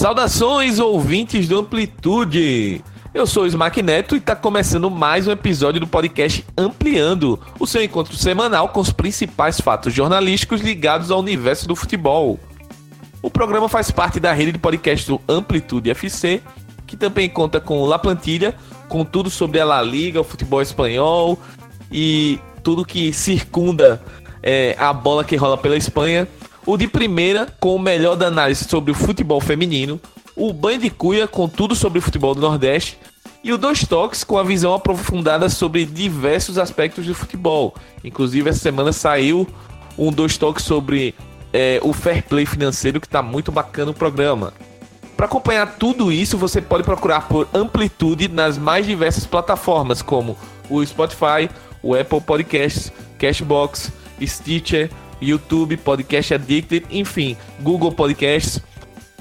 Saudações, ouvintes do Amplitude! Eu sou o Smack Neto e está começando mais um episódio do podcast Ampliando, o seu encontro semanal com os principais fatos jornalísticos ligados ao universo do futebol. O programa faz parte da rede de podcast do Amplitude FC, que também conta com La Plantilha, com tudo sobre a La Liga, o futebol espanhol e tudo que circunda é, a bola que rola pela Espanha. O de primeira, com o melhor da análise sobre o futebol feminino, o Banho de Cuia com tudo sobre o futebol do Nordeste e o Dois Toques com a visão aprofundada sobre diversos aspectos do futebol. Inclusive, essa semana saiu um Dois Toques sobre é, o fair play financeiro, que está muito bacana o programa. Para acompanhar tudo isso, você pode procurar por Amplitude nas mais diversas plataformas, como o Spotify, o Apple Podcasts, Cashbox, Stitcher, YouTube, Podcast Addicted, enfim, Google Podcasts.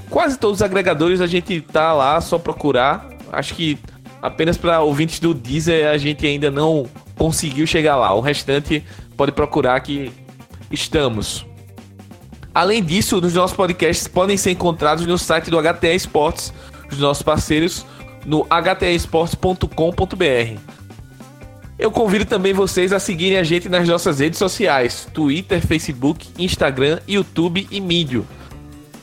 Quase todos os agregadores a gente tá lá, só procurar. Acho que apenas para ouvintes do Deezer a gente ainda não conseguiu chegar lá. O restante pode procurar que estamos. Além disso, os nossos podcasts podem ser encontrados no site do HTE Esportes, os nossos parceiros, no htesportes.com.br. Eu convido também vocês a seguirem a gente nas nossas redes sociais: Twitter, Facebook, Instagram, YouTube e Mídio.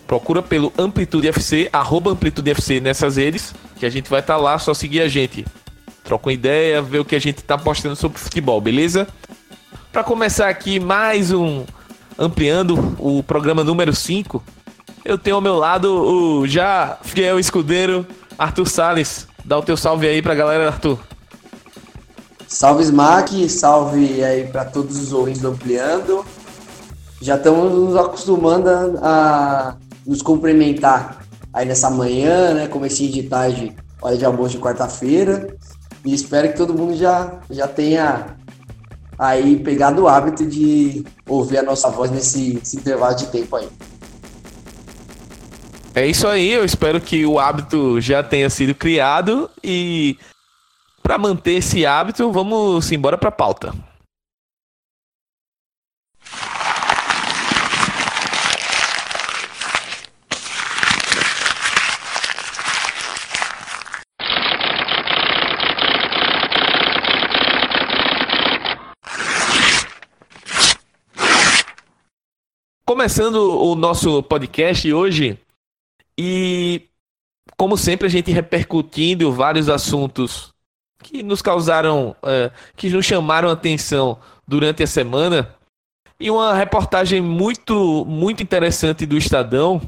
Procura pelo Amplitude FC, arroba Amplitude FC nessas redes, que a gente vai estar tá lá, só seguir a gente. Troca uma ideia, ver o que a gente está postando sobre futebol, beleza? Para começar aqui mais um ampliando o programa número 5, eu tenho ao meu lado o já fiel escudeiro Arthur Sales. Dá o teu salve aí pra galera, Arthur. Salve Smack, salve aí para todos os ouvintes do Ampliando. Já estamos nos acostumando a, nos cumprimentar aí nessa manhã, né? Comecinho de tarde, hora de almoço de quarta-feira. E espero que todo mundo já, já tenha aí pegado o hábito de ouvir a nossa voz nesse, nesse intervalo de tempo aí. É isso aí, eu espero que o hábito já tenha sido criado e para manter esse hábito, vamos embora para a pauta. Começando o nosso podcast hoje, e como sempre, a gente repercutindo vários assuntos que nos causaram, uh, que nos chamaram a atenção durante a semana. E uma reportagem muito, muito interessante do Estadão,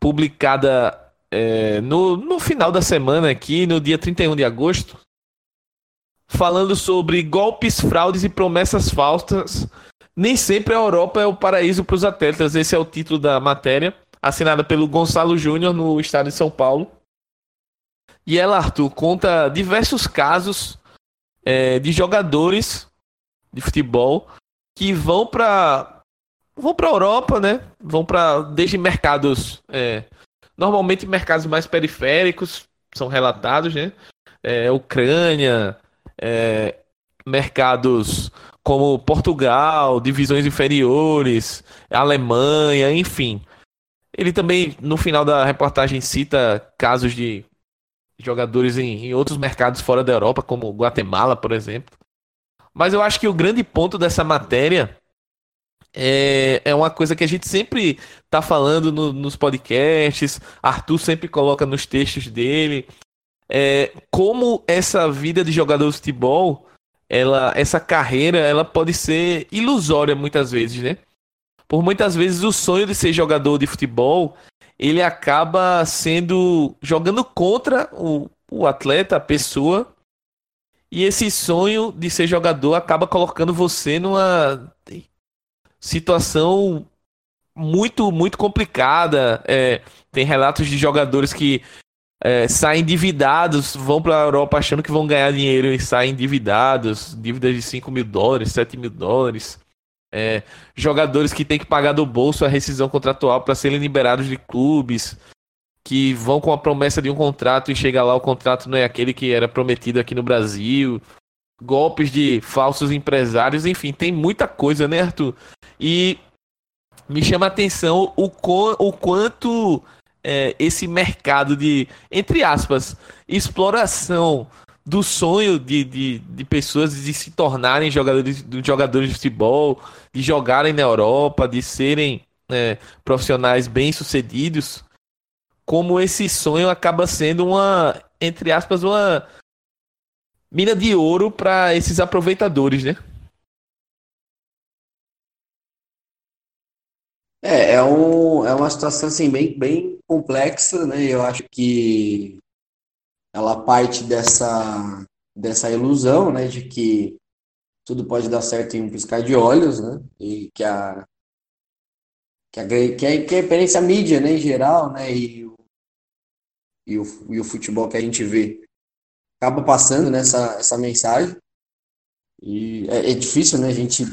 publicada é, no, no final da semana aqui, no dia 31 de agosto, falando sobre golpes, fraudes e promessas falsas. Nem sempre a Europa é o paraíso para os atletas. Esse é o título da matéria, assinada pelo Gonçalo Júnior no estado de São Paulo. E ela, Arthur, conta diversos casos é, de jogadores de futebol que vão para vão para Europa, né? Vão para desde mercados é, normalmente mercados mais periféricos são relatados, né? É, Ucrânia, é, mercados como Portugal, divisões inferiores, Alemanha, enfim. Ele também no final da reportagem cita casos de jogadores em, em outros mercados fora da Europa, como Guatemala, por exemplo. Mas eu acho que o grande ponto dessa matéria é, é uma coisa que a gente sempre tá falando no, nos podcasts, Arthur sempre coloca nos textos dele. É, como essa vida de jogador de futebol, ela, essa carreira, ela pode ser ilusória muitas vezes, né? Por muitas vezes o sonho de ser jogador de futebol ele acaba sendo jogando contra o, o atleta, a pessoa, e esse sonho de ser jogador acaba colocando você numa situação muito, muito complicada. É, tem relatos de jogadores que é, saem endividados, vão para a Europa achando que vão ganhar dinheiro e saem endividados, dívidas de 5 mil dólares, 7 mil dólares. É, jogadores que têm que pagar do bolso a rescisão contratual para serem liberados de clubes, que vão com a promessa de um contrato e chega lá o contrato não é aquele que era prometido aqui no Brasil, golpes de falsos empresários, enfim, tem muita coisa, né, Arthur? E me chama a atenção o, o quanto é, esse mercado de, entre aspas, exploração do sonho de, de, de pessoas de se tornarem jogadores, jogadores de futebol, de jogarem na Europa, de serem é, profissionais bem-sucedidos, como esse sonho acaba sendo uma, entre aspas, uma mina de ouro para esses aproveitadores, né? É, é, um, é uma situação assim, bem, bem complexa, né? Eu acho que ela parte dessa, dessa ilusão, né, de que tudo pode dar certo em um piscar de olhos, né? E que a que a, que a, que a mídia, né, em geral, né, e e o, e o futebol que a gente vê acaba passando nessa essa mensagem. E é, é difícil, né, a gente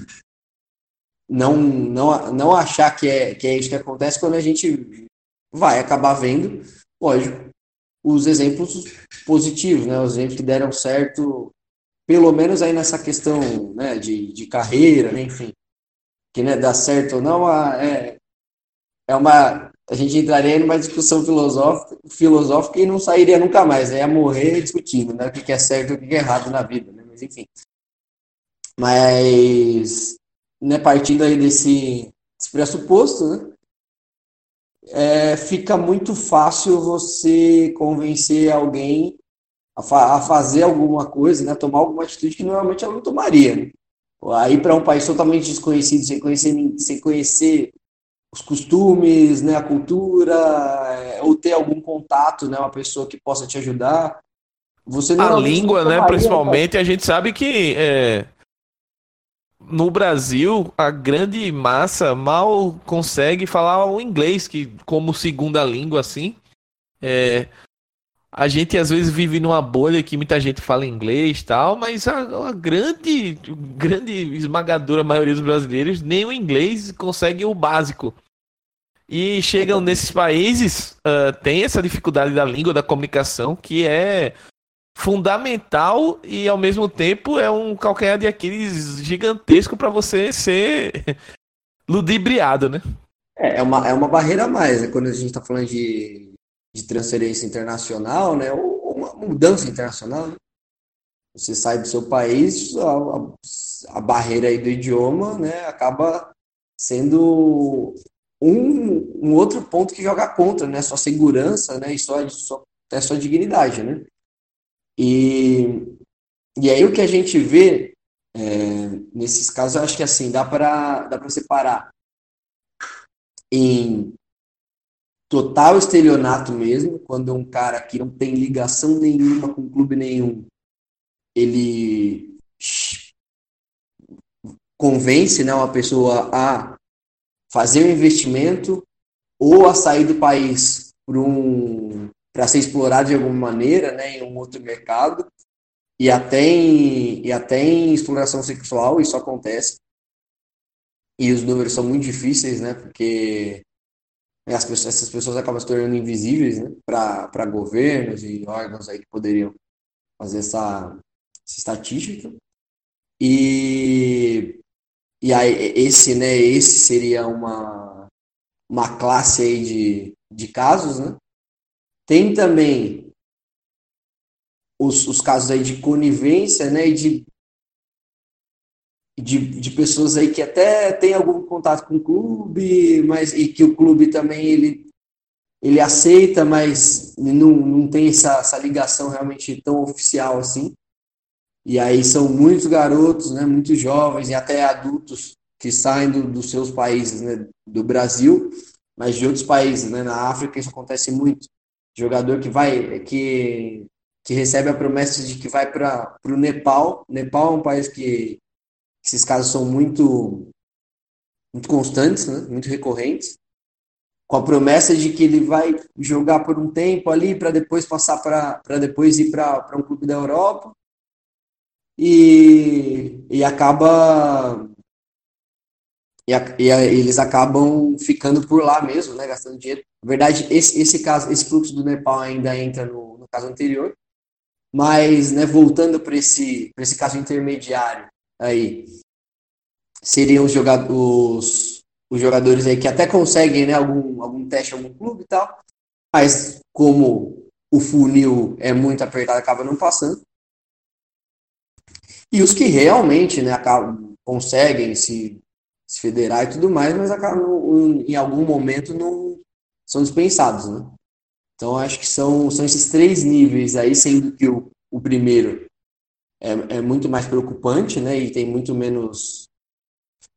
não, não, não achar que é, que é isso que acontece quando a gente vai acabar vendo, lógico, os exemplos positivos, né? Os exemplos que deram certo, pelo menos aí nessa questão né, de, de carreira, né, enfim. Que né, dá certo ou não, é, é uma. A gente entraria numa discussão filosófica, filosófica e não sairia nunca mais, né? Ia morrer discutindo né, o que é certo e o que é errado na vida, né? Mas enfim. Mas né, partindo aí desse, desse pressuposto, né, é, fica muito fácil você convencer alguém a, fa a, fazer alguma coisa, né, tomar alguma atitude que normalmente ela não tomaria. Né? Aí para um país totalmente desconhecido, sem conhecer, sem conhecer os costumes, né, a cultura, é, ou ter algum contato, né, uma pessoa que possa te ajudar. Você a língua, né, principalmente, a gente sabe que é, no Brasil, a grande massa mal consegue falar o inglês que como segunda língua, assim. É, a gente às vezes vive numa bolha que muita gente fala inglês tal, mas a, a grande, grande esmagadora maioria dos brasileiros nem o inglês consegue o básico. E chegam nesses países, uh, tem essa dificuldade da língua, da comunicação, que é fundamental e ao mesmo tempo é um calcanhar de Aquiles gigantesco para você ser ludibriado, né? É, é uma, é uma barreira a mais, né? Quando a gente está falando de, de transferência internacional, né? Ou uma mudança internacional, né? Você sai do seu país, a, a, a barreira aí do idioma, né? Acaba sendo um, um outro ponto que joga contra, né? Sua segurança, né? E sua, sua, até sua dignidade, né? E, e aí o que a gente vê é, nesses casos, eu acho que assim, dá para dá separar em total estelionato mesmo, quando um cara que não tem ligação nenhuma com clube nenhum, ele convence né, uma pessoa a fazer um investimento ou a sair do país por um, para ser explorado de alguma maneira, né, em um outro mercado. E até em, e até em exploração sexual isso acontece. E os números são muito difíceis, né, porque as pessoas, essas pessoas acabam se tornando invisíveis, né, para governos e órgãos aí que poderiam fazer essa, essa estatística. E, e aí, esse, né, esse seria uma, uma classe aí de, de casos, né? Tem também os, os casos aí de conivência, né, e de, de, de pessoas aí que até tem algum contato com o clube, mas e que o clube também ele, ele aceita, mas não, não tem essa, essa ligação realmente tão oficial assim. E aí são muitos garotos, né, muitos jovens e até adultos que saem do, dos seus países, né, do Brasil, mas de outros países, né, na África isso acontece muito jogador que vai que, que recebe a promessa de que vai para o Nepal. Nepal é um país que esses casos são muito muito constantes, né? muito recorrentes, com a promessa de que ele vai jogar por um tempo ali para depois passar para depois ir para um clube da Europa e, e acaba e, a, e a, eles acabam ficando por lá mesmo, né, gastando dinheiro. Na verdade, esse, esse caso, esse fluxo do Nepal ainda entra no, no caso anterior, mas, né, voltando para esse, esse caso intermediário aí, seriam os, jogadores, os, jogadores aí que até conseguem, né, algum, algum teste, algum clube e tal, mas como o funil é muito apertado, acaba não passando. E os que realmente né, acabam, conseguem se, se federar e tudo mais, mas acabam, em algum momento não são dispensados. Né? Então, acho que são, são esses três níveis aí, sendo que o, o primeiro é, é muito mais preocupante, né? E tem muito menos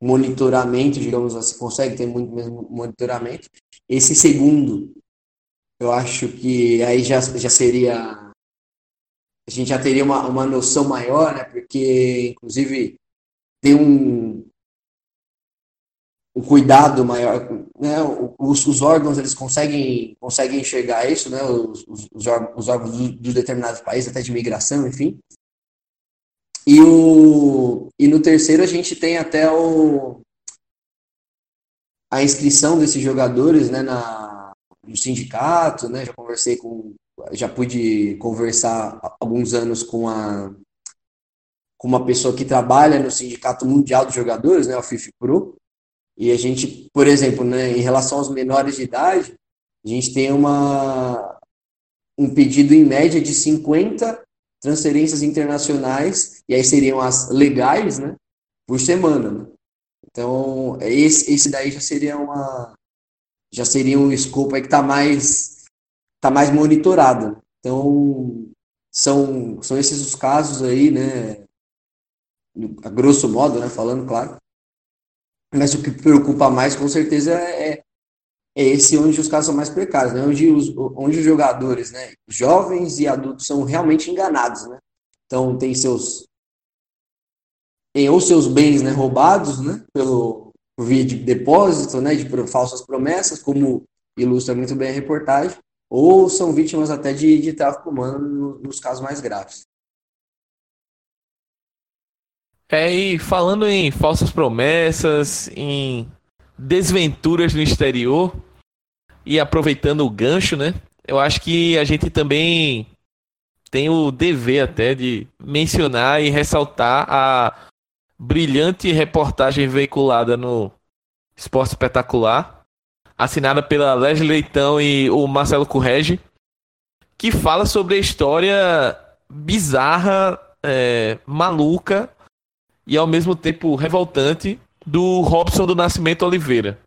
monitoramento, digamos assim, consegue ter muito menos monitoramento. Esse segundo, eu acho que aí já, já seria. A gente já teria uma, uma noção maior, né? Porque, inclusive, tem um, um cuidado maior, né? Os, os, órgãos eles conseguem conseguem enxergar isso, né? Os, os, os órgãos dos, dos determinados países, até de imigração, enfim. E, o, e no terceiro a gente tem até o, a inscrição desses jogadores né, na, no sindicato, né? Já conversei com. Já pude conversar alguns anos com a com uma pessoa que trabalha no Sindicato Mundial dos Jogadores, né, o FIFPro, e a gente, por exemplo, né, em relação aos menores de idade, a gente tem uma, um pedido em média de 50 transferências internacionais, e aí seriam as legais, né, por semana. Né? Então, esse, esse daí já seria uma já seria um escopo aí que está mais tá mais monitorado. Então, são, são esses os casos aí, né, a grosso modo, né, falando, claro. Mas o que preocupa mais, com certeza, é, é, esse onde os casos são mais precários, né? onde, os, onde os jogadores, né, jovens e adultos, são realmente enganados. Né? Então, tem seus. Tem ou seus bens né, roubados né, pelo via de depósito, né, de falsas promessas, como ilustra muito bem a reportagem, ou são vítimas até de, de tráfico humano nos casos mais graves. É, e falando em falsas promessas, em desventuras no exterior, e aproveitando o gancho, né? Eu acho que a gente também tem o dever até de mencionar e ressaltar a brilhante reportagem veiculada no Esporte Espetacular, assinada pela Leslie Leitão e o Marcelo Correge, que fala sobre a história bizarra, é, maluca e ao mesmo tempo revoltante do Robson do Nascimento Oliveira.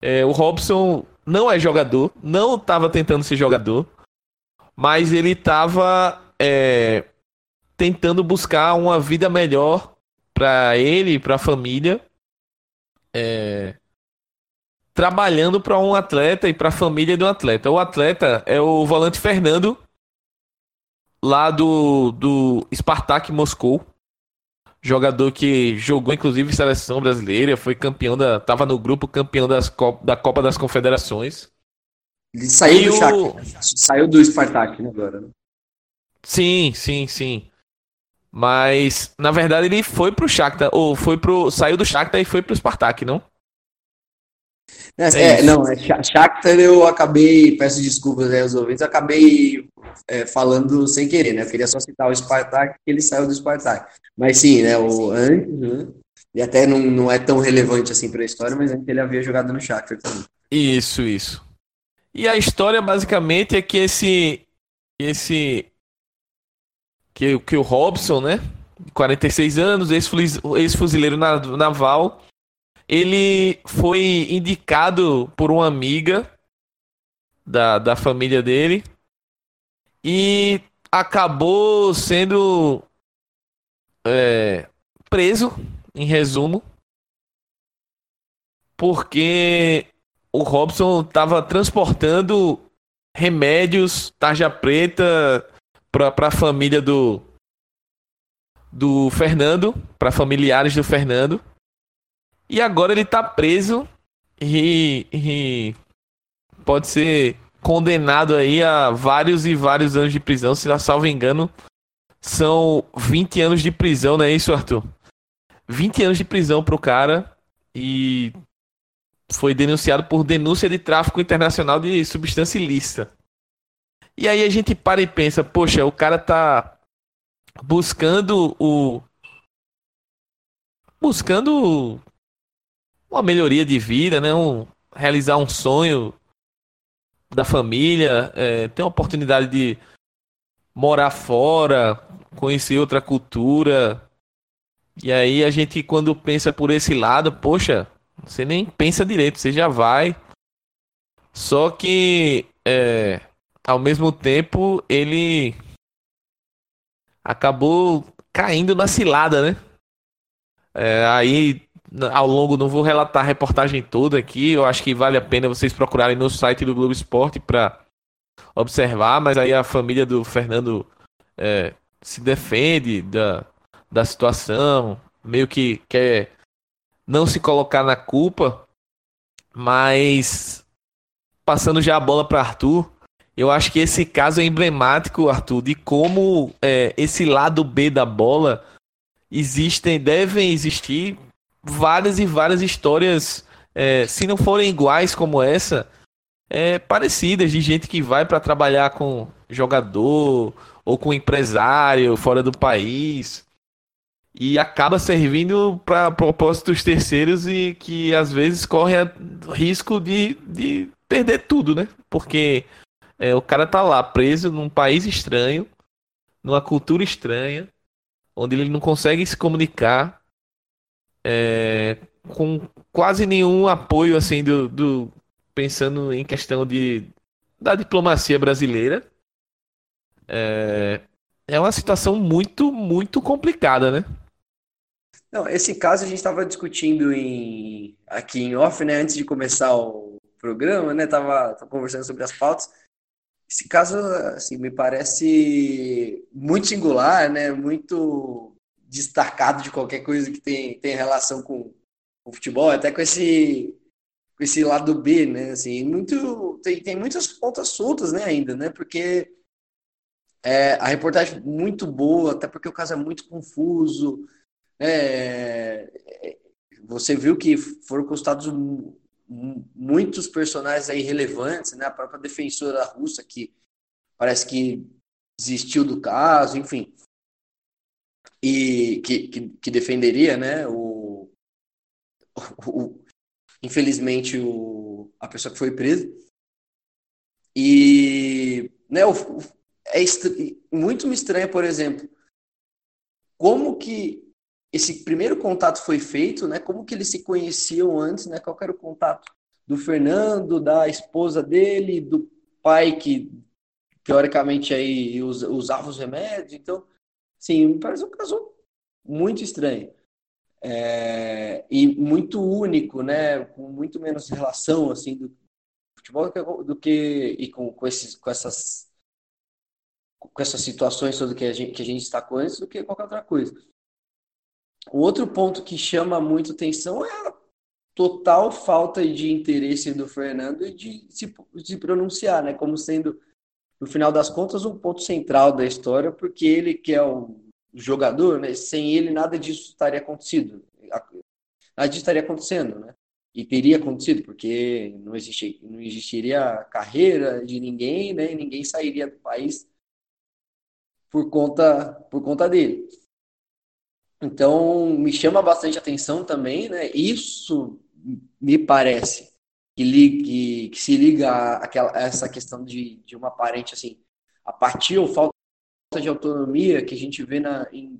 É, o Robson não é jogador, não estava tentando ser jogador, mas ele estava é, tentando buscar uma vida melhor para ele e para a família, é, trabalhando para um atleta e para a família de um atleta. O atleta é o volante Fernando, lá do, do Spartak Moscou jogador que jogou inclusive seleção brasileira, foi campeão da, tava no grupo campeão das da Copa das Confederações. Ele saiu e do o... Shakhtar, saiu do Spartak né, agora. Né? Sim, sim, sim. Mas na verdade ele foi pro Shakhtar ou foi pro saiu do Shakhtar e foi pro Spartak, não? É, é, é não, é Shakhtar eu acabei, peço desculpas aí aos ouvintes, acabei é, falando sem querer, né? Eu queria só citar o Spartak, que ele saiu do Spartak. Mas sim, né? O antes, né? E até não, não é tão relevante assim para a história, mas antes ele havia jogado no Shakhtar também. Isso, isso. E a história basicamente é que esse esse que, que o Robson, né? 46 anos, ex-fuzileiro naval, ele foi indicado por uma amiga da, da família dele e acabou sendo é, preso, em resumo, porque o Robson estava transportando remédios, tarja preta, para a família do, do Fernando, para familiares do Fernando. E agora ele está preso e, e pode ser condenado aí a vários e vários anos de prisão, se não salvo engano, são 20 anos de prisão, não é isso, Arthur? 20 anos de prisão pro cara e foi denunciado por denúncia de tráfico internacional de substância ilícita. E aí a gente para e pensa, poxa, o cara tá buscando o buscando uma melhoria de vida, né? Um, realizar um sonho da família, é, tem a oportunidade de morar fora, conhecer outra cultura. E aí a gente, quando pensa por esse lado, poxa, você nem pensa direito, você já vai. Só que, é, ao mesmo tempo, ele acabou caindo na cilada, né? É, aí, ao longo, não vou relatar a reportagem toda aqui, eu acho que vale a pena vocês procurarem no site do Globo Esporte para observar, mas aí a família do Fernando é, se defende da, da situação, meio que quer não se colocar na culpa, mas passando já a bola para Arthur, eu acho que esse caso é emblemático, Arthur, de como é, esse lado B da bola existem, devem existir várias e várias histórias, é, se não forem iguais como essa, é, parecidas de gente que vai para trabalhar com jogador ou com empresário fora do país e acaba servindo para propósitos terceiros e que às vezes corre risco de, de perder tudo, né? Porque é, o cara tá lá preso num país estranho, numa cultura estranha, onde ele não consegue se comunicar é, com quase nenhum apoio assim do, do pensando em questão de da diplomacia brasileira. É, é uma situação muito, muito complicada, né? Não, esse caso a gente estava discutindo em, aqui em off, né? Antes de começar o programa, né? Tava, tava conversando sobre as pautas. Esse caso, assim, me parece muito singular, né? Muito destacado de qualquer coisa que tem, tem relação com o futebol, até com esse com esse lado B, né? Assim, muito tem, tem muitas pontas soltas, né? Ainda, né? Porque é, a reportagem muito boa, até porque o caso é muito confuso. Né? Você viu que foram custados muitos personagens aí relevantes, né? A própria defensora russa que parece que desistiu do caso, enfim, e que, que, que defenderia, né? O, o, infelizmente o, a pessoa que foi presa e né? O, é muito me estranha, por exemplo, como que esse primeiro contato foi feito, né? Como que eles se conheciam antes, né? Qual era o contato do Fernando, da esposa dele, do pai que teoricamente aí usava os remédios. Então, sim, me parece um caso muito estranho. É, e muito único, né? Com muito menos relação assim do futebol do que, e com, com, esses, com essas com essas situações todas que a gente que a gente destacou antes do que qualquer outra coisa. O outro ponto que chama muito atenção é a total falta de interesse do Fernando de se de pronunciar, né? Como sendo, no final das contas, um ponto central da história, porque ele que é o jogador, né? Sem ele nada disso estaria acontecido, nada disso estaria acontecendo, né? E teria acontecido, porque não, existe, não existiria carreira de ninguém, né? E ninguém sairia do país por conta, por conta dele. Então, me chama bastante atenção também, né? Isso me parece que, li, que, que se liga àquela, a essa questão de, de uma parente, assim, apatia ou falta de autonomia que a gente vê na, em,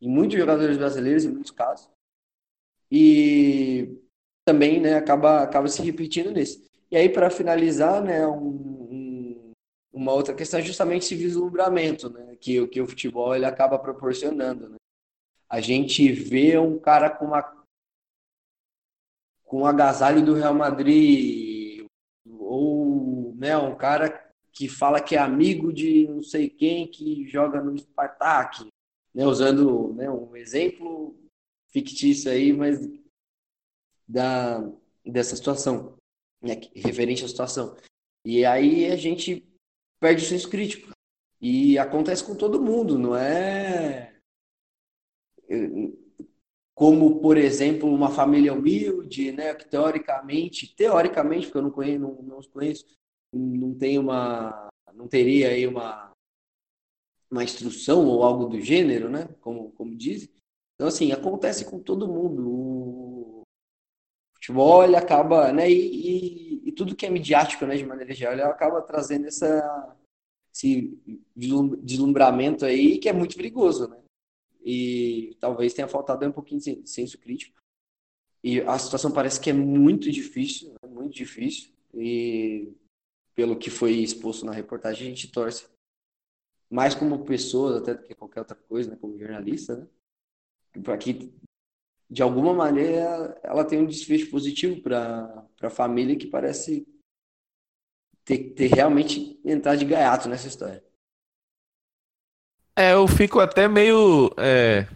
em muitos jogadores brasileiros, em muitos casos. E também, né, acaba, acaba se repetindo nesse. E aí, para finalizar, né, um, um, uma outra questão é justamente esse vislumbramento, né, que, que o futebol ele acaba proporcionando, né? a gente vê um cara com uma com o agasalho do Real Madrid ou né, um cara que fala que é amigo de não sei quem que joga no Spartak, né, usando né, um exemplo fictício aí, mas da dessa situação, né, referente à situação. E aí a gente perde o senso crítico. E acontece com todo mundo, não é como, por exemplo, uma família humilde, né, que teoricamente, teoricamente, porque eu não conheço, não, não conheço, não tem uma, não teria aí uma, uma instrução ou algo do gênero, né, como, como dizem. Então, assim, acontece com todo mundo. O futebol ele acaba, né, e, e, e, tudo que é midiático, né, de maneira geral, ele acaba trazendo essa, esse deslumbramento aí que é muito perigoso, né? E talvez tenha faltado um pouquinho de senso crítico. E a situação parece que é muito difícil, né? muito difícil. E pelo que foi exposto na reportagem, a gente torce mais como pessoas até do que qualquer outra coisa, né? como jornalista, né? para que de alguma maneira ela tem um desfecho positivo para a família que parece ter, ter realmente entrado de gaiato nessa história. É, eu fico até meio é,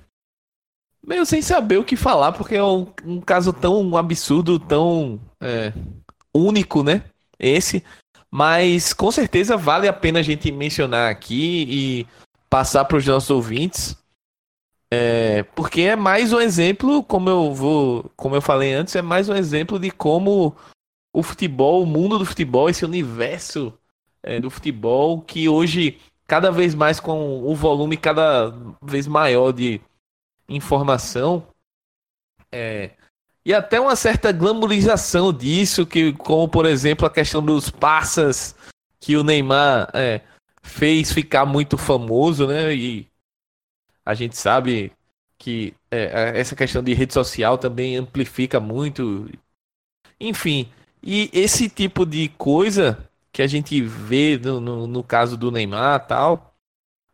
meio sem saber o que falar, porque é um, um caso tão absurdo, tão é, único, né? Esse. Mas com certeza vale a pena a gente mencionar aqui e passar para os nossos ouvintes. É, porque é mais um exemplo, como eu vou, como eu falei antes, é mais um exemplo de como o futebol, o mundo do futebol, esse universo é, do futebol que hoje cada vez mais com o volume cada vez maior de informação é, e até uma certa glamorização disso, que como por exemplo a questão dos passas que o Neymar é, fez ficar muito famoso, né? E a gente sabe que é, essa questão de rede social também amplifica muito. Enfim, e esse tipo de coisa que a gente vê no, no, no caso do Neymar tal,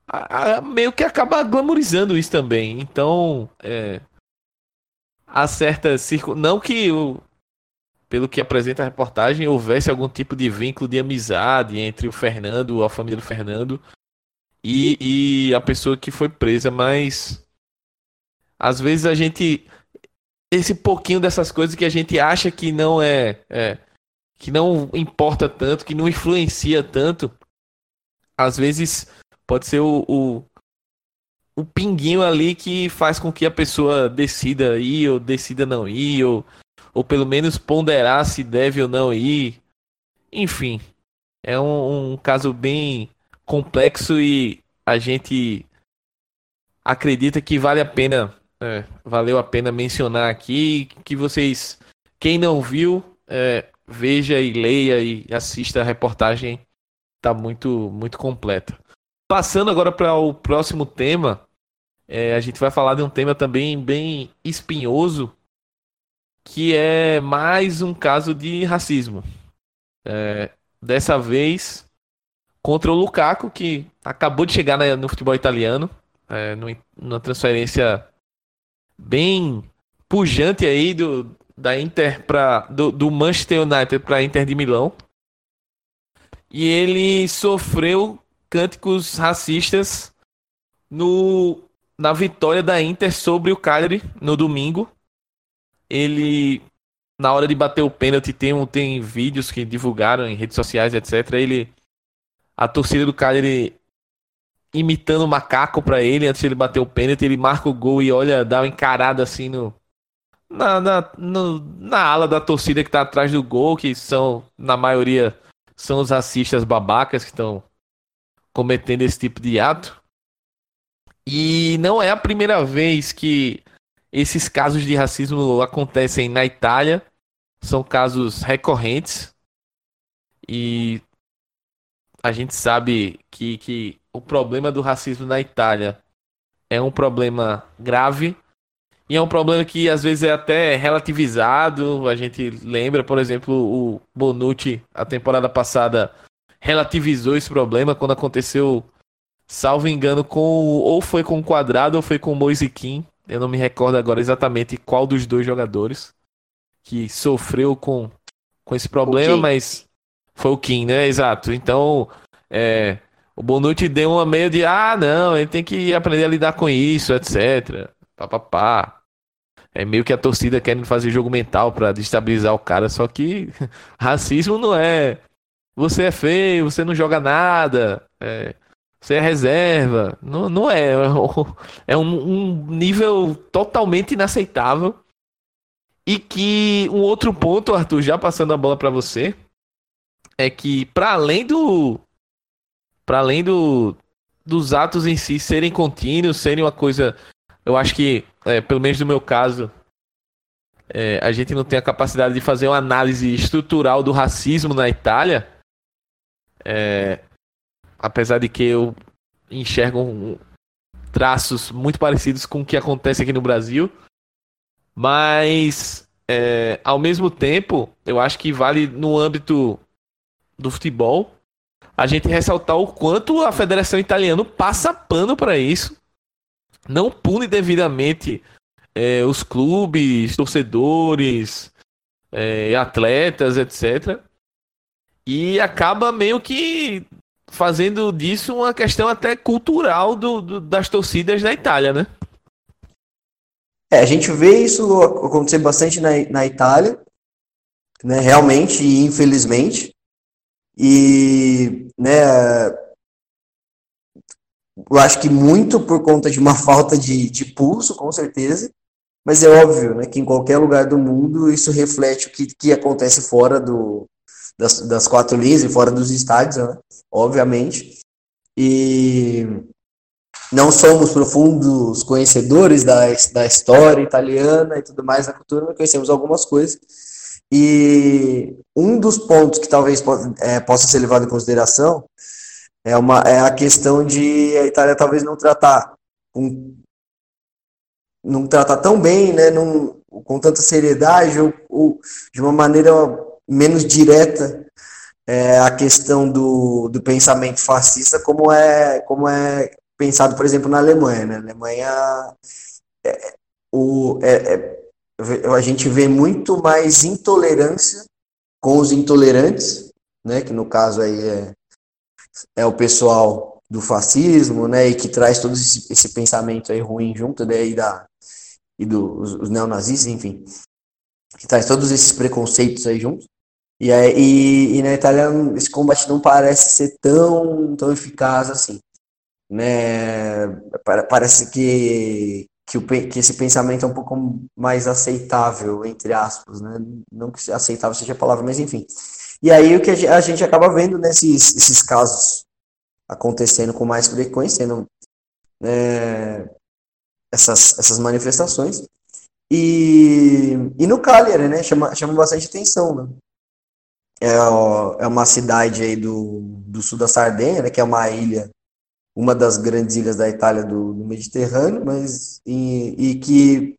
a, a, meio que acaba glamorizando isso também. Então, é, há certas circun... Não que, o, pelo que apresenta a reportagem, houvesse algum tipo de vínculo de amizade entre o Fernando, a família do Fernando, e, e a pessoa que foi presa, mas às vezes a gente esse pouquinho dessas coisas que a gente acha que não é, é, que não importa tanto, que não influencia tanto, às vezes pode ser o, o, o pinguinho ali que faz com que a pessoa decida ir ou decida não ir, ou, ou pelo menos ponderar se deve ou não ir. Enfim, é um, um caso bem complexo e a gente acredita que vale a pena, é, valeu a pena mencionar aqui que vocês, quem não viu, é, veja e leia e assista a reportagem, tá muito muito completa. Passando agora para o próximo tema, é, a gente vai falar de um tema também bem espinhoso, que é mais um caso de racismo. É, dessa vez contra o Lukaku, que acabou de chegar no futebol italiano, é, numa transferência bem pujante aí do, da Inter para do, do Manchester United para Inter de Milão. E ele sofreu cânticos racistas no na vitória da Inter sobre o Cagliari no domingo. Ele, na hora de bater o pênalti, tem, tem vídeos que divulgaram em redes sociais, etc. Ele, a torcida do Cagliari imitando o macaco para ele antes de ele bater o pênalti. Ele marca o gol e olha, dá uma encarada assim no. Na, na, no, na ala da torcida que tá atrás do gol, que são, na maioria, são os racistas babacas que estão cometendo esse tipo de ato. E não é a primeira vez que esses casos de racismo acontecem na Itália. São casos recorrentes. E a gente sabe que, que o problema do racismo na Itália é um problema grave. E é um problema que às vezes é até relativizado. A gente lembra, por exemplo, o Bonucci, a temporada passada, relativizou esse problema quando aconteceu salvo engano, com ou foi com o Quadrado ou foi com o Moisiquim. Eu não me recordo agora exatamente qual dos dois jogadores que sofreu com, com esse problema, mas foi o Kim, né? Exato. Então, é, o Bonucci deu uma meio de, ah, não, ele tem que aprender a lidar com isso, etc. Papapá. É meio que a torcida querendo fazer jogo mental para destabilizar o cara, só que racismo não é. Você é feio, você não joga nada. É, você é reserva. Não, não é. É um, um nível totalmente inaceitável. E que um outro ponto, Arthur, já passando a bola para você, é que para além do para além do dos atos em si serem contínuos, serem uma coisa, eu acho que, é, pelo menos no meu caso, é, a gente não tem a capacidade de fazer uma análise estrutural do racismo na Itália, é, apesar de que eu enxergo traços muito parecidos com o que acontece aqui no Brasil, mas é, ao mesmo tempo, eu acho que vale no âmbito do futebol a gente ressaltar o quanto a Federação Italiana passa pano para isso, não pune devidamente é, os clubes, torcedores, é, atletas, etc. E acaba meio que fazendo disso uma questão até cultural do, do, das torcidas da Itália, né? É, a gente vê isso acontecer bastante na, na Itália, né, realmente e infelizmente. E, né, eu acho que muito por conta de uma falta de, de pulso, com certeza, mas é óbvio né, que em qualquer lugar do mundo isso reflete o que, que acontece fora do, das, das quatro linhas e fora dos estádios, né, obviamente. E não somos profundos conhecedores da, da história italiana e tudo mais da cultura, mas conhecemos algumas coisas. E um dos pontos que talvez é, possa ser levado em consideração é, uma, é a questão de a Itália talvez não tratar com, não tratar tão bem, né, num, com tanta seriedade ou, ou, de uma maneira menos direta é, a questão do, do pensamento fascista como é como é pensado, por exemplo, na Alemanha. Né? Na Alemanha é, o, é, é, a gente vê muito mais intolerância com os intolerantes, né, que no caso aí é, é o pessoal do fascismo, né, e que traz todo esse, esse pensamento aí ruim junto, né, e da, e dos os neonazistas, enfim, que traz todos esses preconceitos aí juntos. E, e, e, na Itália esse combate não parece ser tão, tão eficaz assim. Né? Parece que, que, o, que esse pensamento é um pouco mais aceitável, entre aspas. Né? Não que aceitável seja a palavra, mas enfim. E aí o que a gente acaba vendo nesses esses casos acontecendo com mais frequência, né? essas, essas manifestações. E, e no Cagliari, né, chama, chama bastante atenção, né? É, é uma cidade aí do, do sul da Sardenha, né, que é uma ilha, uma das grandes ilhas da Itália do, do Mediterrâneo, mas e, e que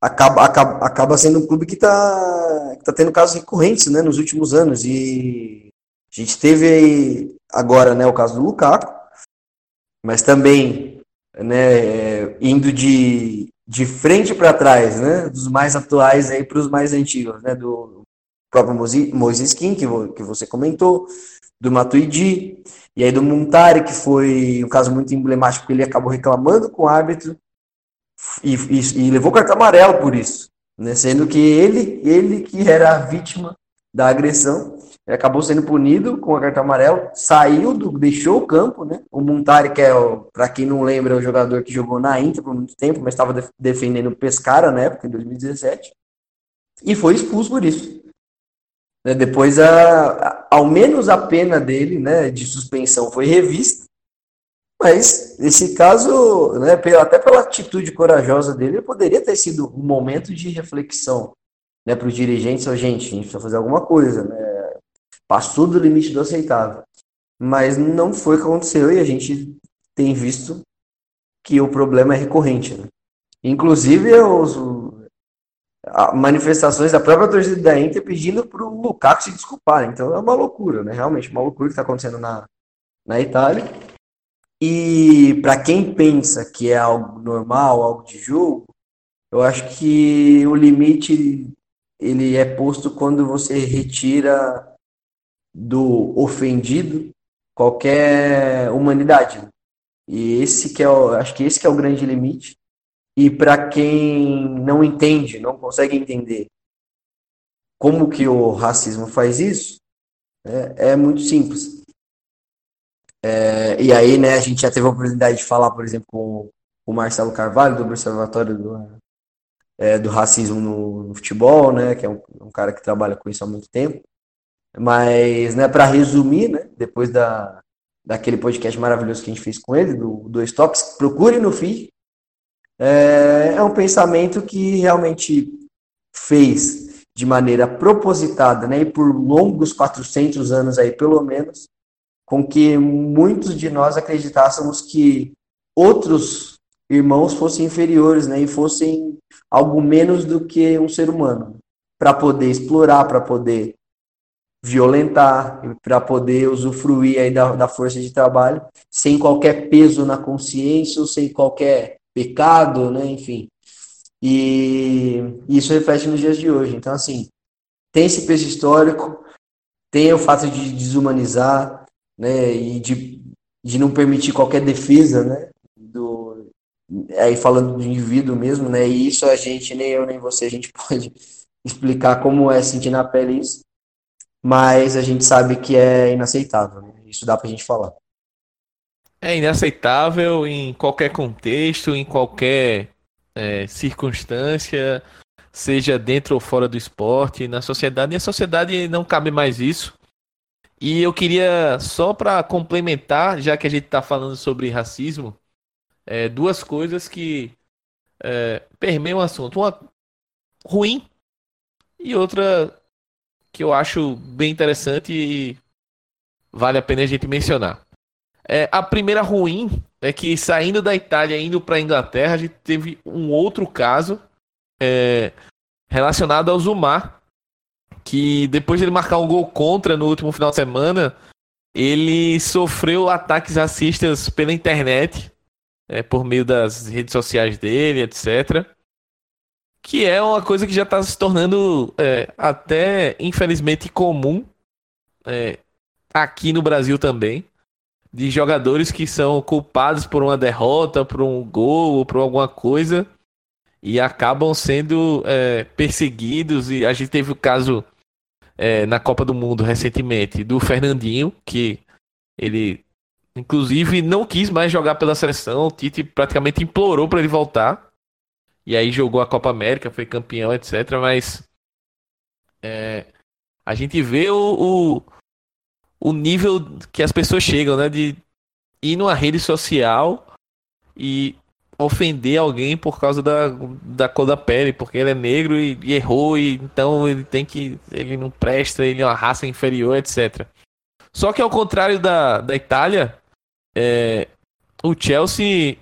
acaba, acaba, acaba sendo um clube que está tá tendo casos recorrentes né, nos últimos anos. E a gente teve agora né, o caso do Lukaku, mas também né, indo de, de frente para trás, né, dos mais atuais para os mais antigos, né, do próprio Moisés Kim, que, que você comentou, do Matuidi, e aí do Montari, que foi um caso muito emblemático, porque ele acabou reclamando com o árbitro e, e, e levou cartão amarelo por isso, né, sendo que ele, ele que era a vítima da agressão, acabou sendo punido com a carta amarela, saiu, do, deixou o campo, né? O Montari, que é, para quem não lembra, é o jogador que jogou na Inter por muito tempo, mas estava def defendendo o Pescara na época, em 2017, e foi expulso por isso. Né? Depois, a, a, ao menos a pena dele, né, de suspensão foi revista, mas esse caso, né, até pela atitude corajosa dele, poderia ter sido um momento de reflexão né, para os dirigentes, oh, gente, a gente precisa fazer alguma coisa, né? passou do limite do aceitável. Mas não foi o que aconteceu e a gente tem visto que o problema é recorrente. Né? Inclusive, os, manifestações da própria torcida da Inter pedindo para o Lukaku se desculpar. Então é uma loucura, né? realmente, uma loucura que está acontecendo na, na Itália. E para quem pensa que é algo normal, algo de jogo, eu acho que o limite ele é posto quando você retira do ofendido qualquer humanidade. E esse que é o, acho que esse que é o grande limite. E para quem não entende, não consegue entender como que o racismo faz isso, é, é muito simples. É, e aí, né, a gente já teve a oportunidade de falar, por exemplo, com o Marcelo Carvalho, do Observatório do, é, do Racismo no, no, Futebol, né, que é um, um cara que trabalha com isso há muito tempo. Mas, né, para resumir, né, depois da, daquele podcast maravilhoso que a gente fez com ele, do Dois Tops, procure no feed. É, é um pensamento que realmente fez de maneira propositada, né, e por longos 400 anos aí pelo menos, com que muitos de nós acreditássemos que outros irmãos fossem inferiores, né, e fossem algo menos do que um ser humano, para poder explorar, para poder violentar, para poder usufruir aí da, da força de trabalho, sem qualquer peso na consciência, ou sem qualquer pecado, né, enfim. E isso reflete nos dias de hoje. Então, assim, tem esse peso histórico, tem o fato de desumanizar, né, e de, de não permitir qualquer defesa, né, do, aí falando do indivíduo mesmo, né, e isso a gente, nem eu nem você, a gente pode explicar como é sentir na pele isso, mas a gente sabe que é inaceitável, né? isso dá pra gente falar. É inaceitável em qualquer contexto, em qualquer é, circunstância, seja dentro ou fora do esporte, na sociedade. E a sociedade não cabe mais isso. E eu queria, só para complementar, já que a gente está falando sobre racismo, é, duas coisas que é, permeiam o assunto. Uma ruim e outra que eu acho bem interessante e vale a pena a gente mencionar. É, a primeira ruim é que saindo da Itália indo para a Inglaterra, a gente teve um outro caso é, relacionado ao Zumar, que depois de ele marcar um gol contra no último final de semana, ele sofreu ataques racistas pela internet, é, por meio das redes sociais dele, etc. Que é uma coisa que já está se tornando é, até, infelizmente, comum é, aqui no Brasil também. De jogadores que são culpados por uma derrota, por um gol ou por alguma coisa e acabam sendo é, perseguidos. E a gente teve o caso é, na Copa do Mundo recentemente do Fernandinho, que ele inclusive não quis mais jogar pela seleção. O Tite praticamente implorou para ele voltar. E aí jogou a Copa América, foi campeão, etc. Mas é, a gente vê o, o, o nível que as pessoas chegam, né? De ir numa rede social e ofender alguém por causa da, da cor da pele, porque ele é negro e, e, errou, e então ele tem que. ele não presta, ele é uma raça inferior, etc. Só que ao contrário da, da Itália, é, o Chelsea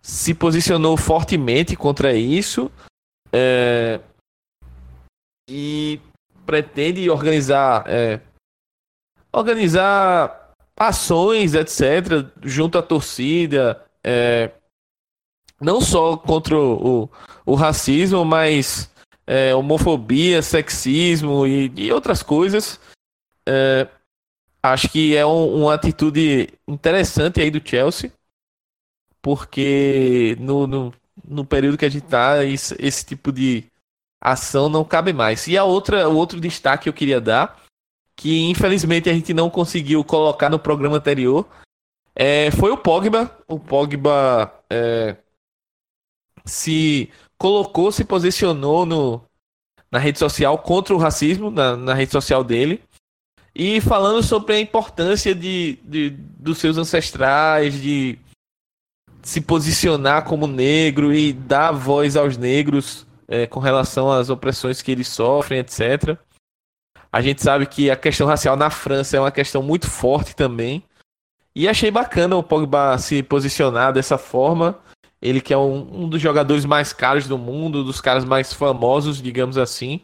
se posicionou fortemente contra isso é, e pretende organizar é, organizar ações, etc., junto à torcida, é, não só contra o, o, o racismo, mas é, homofobia, sexismo e, e outras coisas. É, acho que é um, uma atitude interessante aí do Chelsea, porque no, no, no período que a gente está, esse, esse, tipo de ação não cabe mais. E a outra, o outro destaque que eu queria dar, que infelizmente a gente não conseguiu colocar no programa anterior, é, foi o Pogba. O Pogba é, se colocou, se posicionou no, na rede social contra o racismo, na, na rede social dele, e falando sobre a importância de, de, dos seus ancestrais, de se posicionar como negro e dar voz aos negros é, com relação às opressões que eles sofrem, etc. A gente sabe que a questão racial na França é uma questão muito forte também. E achei bacana o Pogba se posicionar dessa forma ele que é um, um dos jogadores mais caros do mundo, dos caras mais famosos, digamos assim.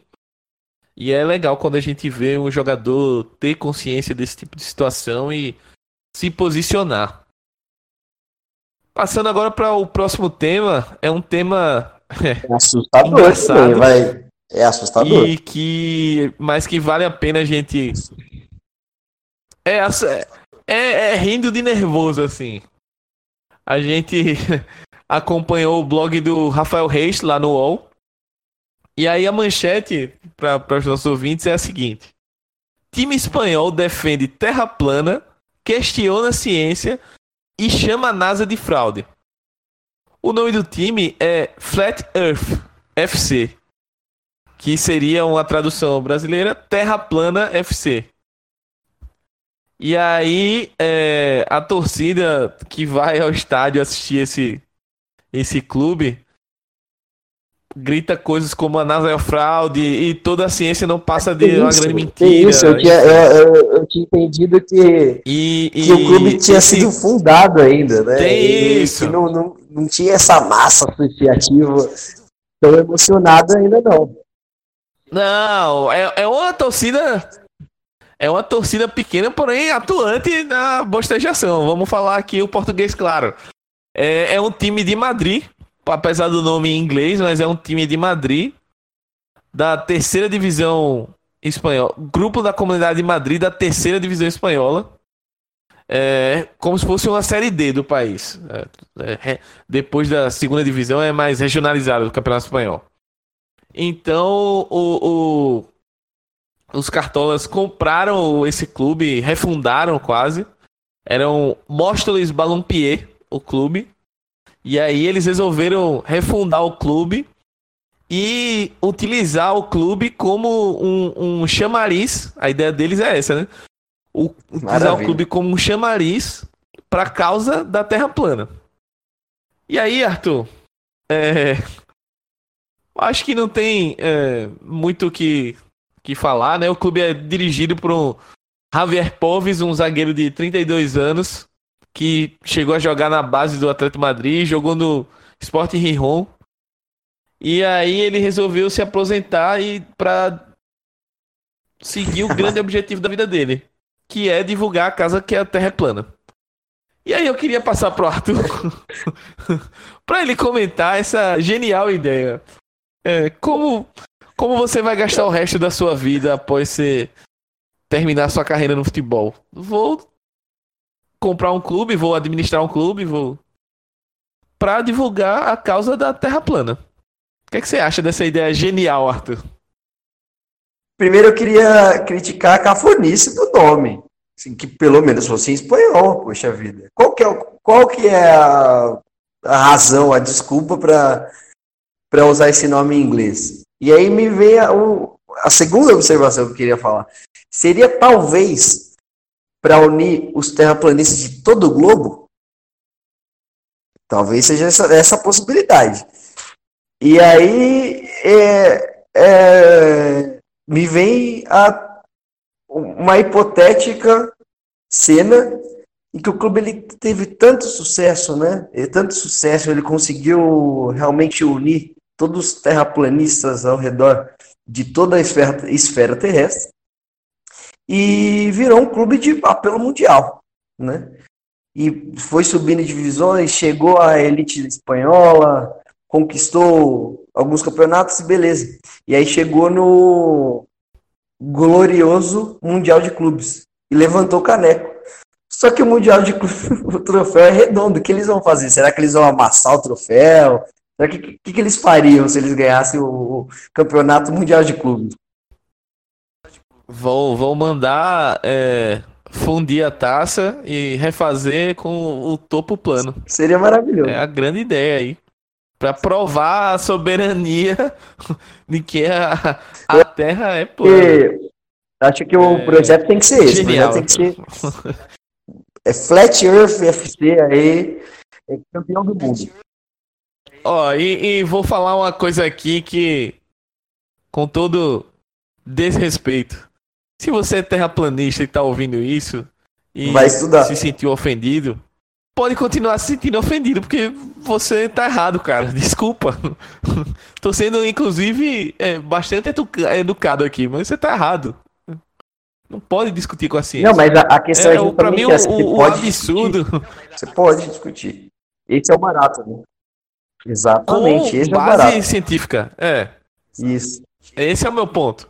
E é legal quando a gente vê um jogador ter consciência desse tipo de situação e se posicionar. Passando agora para o próximo tema, é um tema é assustador, também, vai. É assustador. E que, mas que vale a pena a gente é, é, é rindo de nervoso assim. A gente acompanhou o blog do Rafael Reis lá no UOL. E aí a manchete para os nossos ouvintes é a seguinte: Time espanhol defende terra plana, questiona a ciência e chama a NASA de fraude. O nome do time é Flat Earth FC, que seria uma tradução brasileira Terra Plana FC. E aí é, a torcida que vai ao estádio assistir esse esse clube grita coisas como a NASA é fraude e toda a ciência não passa de isso, uma grande mentira. Isso, eu tinha, eu, eu, eu tinha entendido que, e, que o clube tinha esse, sido fundado ainda, né? Tem e, isso. Que não, não, não tinha essa massa associativa tão emocionada ainda não. Não, é, é uma torcida. É uma torcida pequena, porém atuante na bostejação. Vamos falar aqui o português claro. É, é um time de Madrid, apesar do nome em inglês, mas é um time de Madrid, da terceira divisão espanhola. Grupo da Comunidade de Madrid da terceira divisão espanhola. É como se fosse uma série D do país. É, é, depois da segunda divisão é mais regionalizado do Campeonato Espanhol. Então, o, o, os cartolas compraram esse clube, refundaram quase. Eram Móstoles Balompié, o clube. E aí eles resolveram refundar o clube e utilizar o clube como um, um chamariz. A ideia deles é essa, né? O, utilizar o clube como um chamariz para a causa da Terra plana. E aí, Arthur, é, acho que não tem é, muito o que, que falar, né? O clube é dirigido por um Javier Poves, um zagueiro de 32 anos, que chegou a jogar na base do Atlético Madrid, jogou no Sport Rijon. E aí ele resolveu se aposentar e para seguir o grande objetivo da vida dele, que é divulgar a casa que é a Terra é plana. E aí eu queria passar pro Arthur para ele comentar essa genial ideia. É, como como você vai gastar o resto da sua vida após você terminar sua carreira no futebol? Vou comprar um clube, vou administrar um clube, vou. para divulgar a causa da Terra plana. O que, é que você acha dessa ideia genial, Arthur? Primeiro eu queria criticar a cafonice do nome. Assim, que pelo menos fosse em espanhol, poxa vida. Qual que é, qual que é a, a razão, a desculpa para usar esse nome em inglês? E aí me vem a, a segunda observação que eu queria falar. Seria talvez para unir os terraplanistas de todo o globo? Talvez seja essa, essa possibilidade. E aí é, é, me vem a, uma hipotética cena em que o clube ele teve tanto sucesso, né? E tanto sucesso, ele conseguiu realmente unir todos os terraplanistas ao redor de toda a esfera, esfera terrestre e virou um clube de apelo mundial, né? E foi subindo divisões, chegou à elite espanhola, conquistou alguns campeonatos, beleza. E aí chegou no glorioso Mundial de Clubes e levantou o caneco. Só que o Mundial de Clubes, o troféu é redondo. O que eles vão fazer? Será que eles vão amassar o troféu? Será que, que, que eles fariam se eles ganhassem o, o Campeonato Mundial de Clubes? Vão, vão mandar é, fundir a taça e refazer com o topo plano. Seria maravilhoso. É a grande ideia aí. Para provar a soberania de que a, a Terra é plana. Acho que o é, projeto tem que ser esse. Genial. tem que ser. É Flat Earth FC aí, é campeão do mundo. Ó, e, e vou falar uma coisa aqui que, com todo desrespeito, se você é terraplanista e tá ouvindo isso e se sentiu ofendido, pode continuar se sentindo ofendido, porque você tá errado, cara. Desculpa. Tô sendo, inclusive, é, bastante educado aqui, mas você tá errado. Não pode discutir com a ciência. Não, mas a, a questão é, é pra mim, essa, o, o absurdo. Discutir. Você pode discutir. Esse é o barato, né? Exatamente, com esse é o barato. científica, é. Isso. Esse é o meu ponto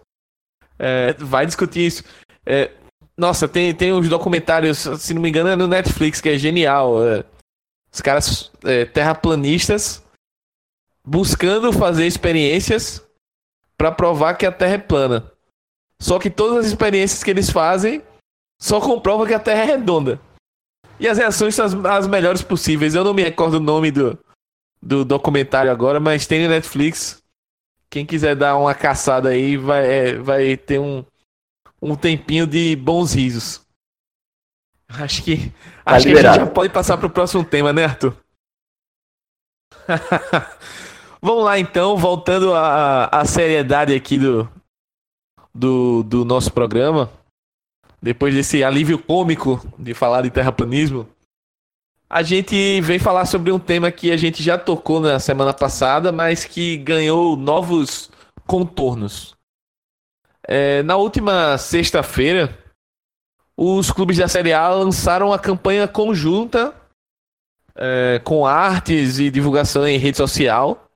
é, vai discutir isso. É, nossa, tem, tem uns documentários, se não me engano, é no Netflix, que é genial. É, os caras é, terraplanistas buscando fazer experiências para provar que a Terra é plana. Só que todas as experiências que eles fazem só comprovam que a Terra é redonda. E as reações são as, as melhores possíveis. Eu não me recordo o nome do, do documentário agora, mas tem no Netflix. Quem quiser dar uma caçada aí vai, é, vai ter um, um tempinho de bons risos. Acho que, tá acho que a gente já pode passar para o próximo tema, né, Arthur? Vamos lá então, voltando à, à seriedade aqui do, do, do nosso programa. Depois desse alívio cômico de falar de terraplanismo, a gente vem falar sobre um tema que a gente já tocou na semana passada, mas que ganhou novos contornos. É, na última sexta-feira, os clubes da Série A lançaram a campanha conjunta é, com artes e divulgação em rede social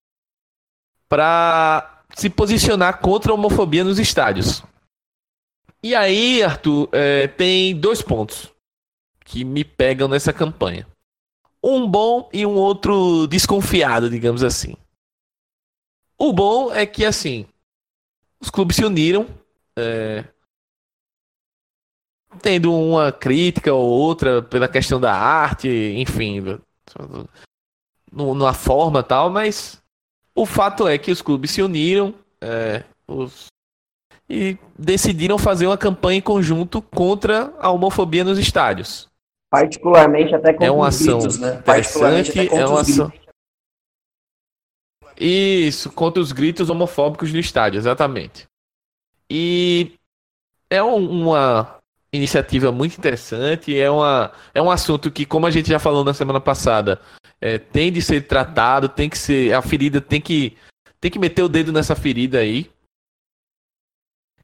para se posicionar contra a homofobia nos estádios. E aí, Arthur, é, tem dois pontos que me pegam nessa campanha. Um bom e um outro desconfiado, digamos assim. O bom é que, assim, os clubes se uniram, é, tendo uma crítica ou outra pela questão da arte, enfim, numa forma tal, mas o fato é que os clubes se uniram é, os, e decidiram fazer uma campanha em conjunto contra a homofobia nos estádios. Particularmente até contra é uma ação gritos, né? interessante, é uma ação... Isso, contra os gritos homofóbicos no estádio, exatamente. E é um, uma iniciativa muito interessante, é, uma, é um assunto que, como a gente já falou na semana passada, é, tem de ser tratado, tem que ser. A ferida tem que. Tem que meter o dedo nessa ferida aí.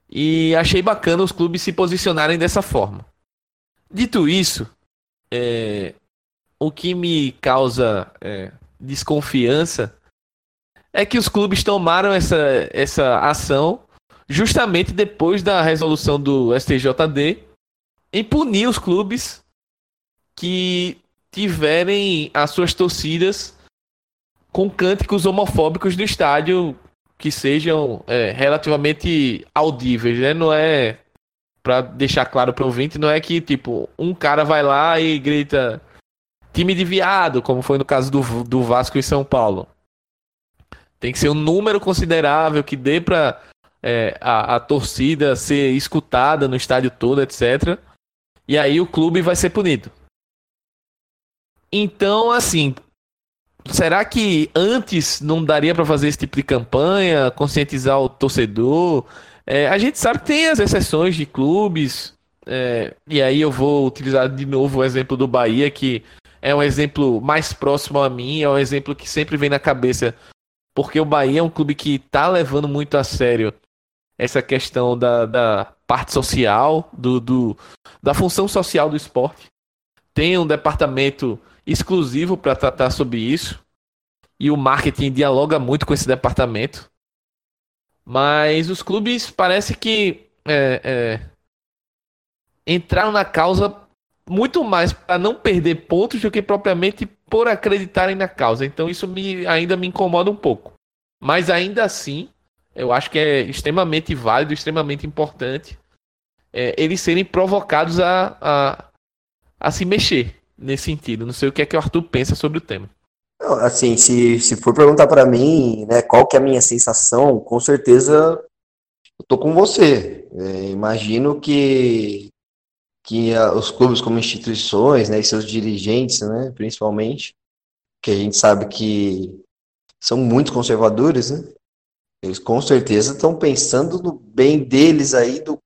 E achei bacana os clubes se posicionarem dessa forma. Dito isso, é, o que me causa é, desconfiança é que os clubes tomaram essa, essa ação justamente depois da resolução do STJD em punir os clubes que tiverem as suas torcidas com cânticos homofóbicos no estádio que sejam é, relativamente audíveis, né? Não é para deixar claro para o ouvinte, não é que tipo um cara vai lá e grita time de viado, como foi no caso do, do Vasco e São Paulo. Tem que ser um número considerável que dê para é, a, a torcida ser escutada no estádio todo, etc. E aí o clube vai ser punido. Então, assim, será que antes não daria para fazer esse tipo de campanha, conscientizar o torcedor? É, a gente sabe que tem as exceções de clubes, é, e aí eu vou utilizar de novo o exemplo do Bahia, que é um exemplo mais próximo a mim, é um exemplo que sempre vem na cabeça, porque o Bahia é um clube que está levando muito a sério essa questão da, da parte social, do, do, da função social do esporte. Tem um departamento exclusivo para tratar sobre isso. E o marketing dialoga muito com esse departamento. Mas os clubes parece que é, é, entraram na causa muito mais para não perder pontos do que propriamente por acreditarem na causa. Então isso me, ainda me incomoda um pouco. Mas ainda assim, eu acho que é extremamente válido, extremamente importante é, eles serem provocados a, a, a se mexer nesse sentido. Não sei o que é que o Arthur pensa sobre o tema. Assim, se, se for perguntar para mim, né, qual que é a minha sensação, com certeza eu tô com você. É, imagino que, que a, os clubes como instituições, né, e seus dirigentes, né, principalmente, que a gente sabe que são muito conservadores, né, eles com certeza estão pensando no bem deles aí, do,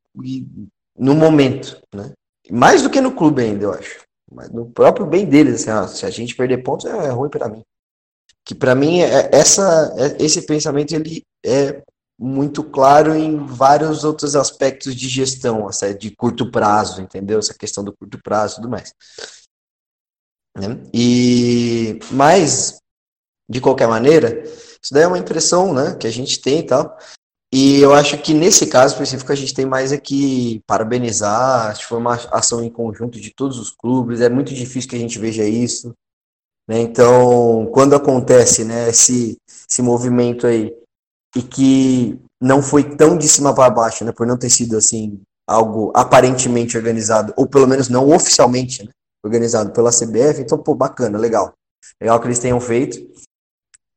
no momento, né, mais do que no clube ainda, eu acho mas no próprio bem deles, assim, se a gente perder pontos é, ruim para mim. Que para mim é, essa, é, esse pensamento ele é muito claro em vários outros aspectos de gestão, essa de curto prazo, entendeu? Essa questão do curto prazo e tudo mais. Né? E mas de qualquer maneira, isso daí é uma impressão, né, que a gente tem e tal. E eu acho que nesse caso específico a gente tem mais aqui parabenizar, acho que foi uma ação em conjunto de todos os clubes, é muito difícil que a gente veja isso. Né? Então, quando acontece né, esse, esse movimento aí, e que não foi tão de cima para baixo, né, por não ter sido assim algo aparentemente organizado, ou pelo menos não oficialmente né, organizado pela CBF, então, pô, bacana, legal. Legal que eles tenham feito.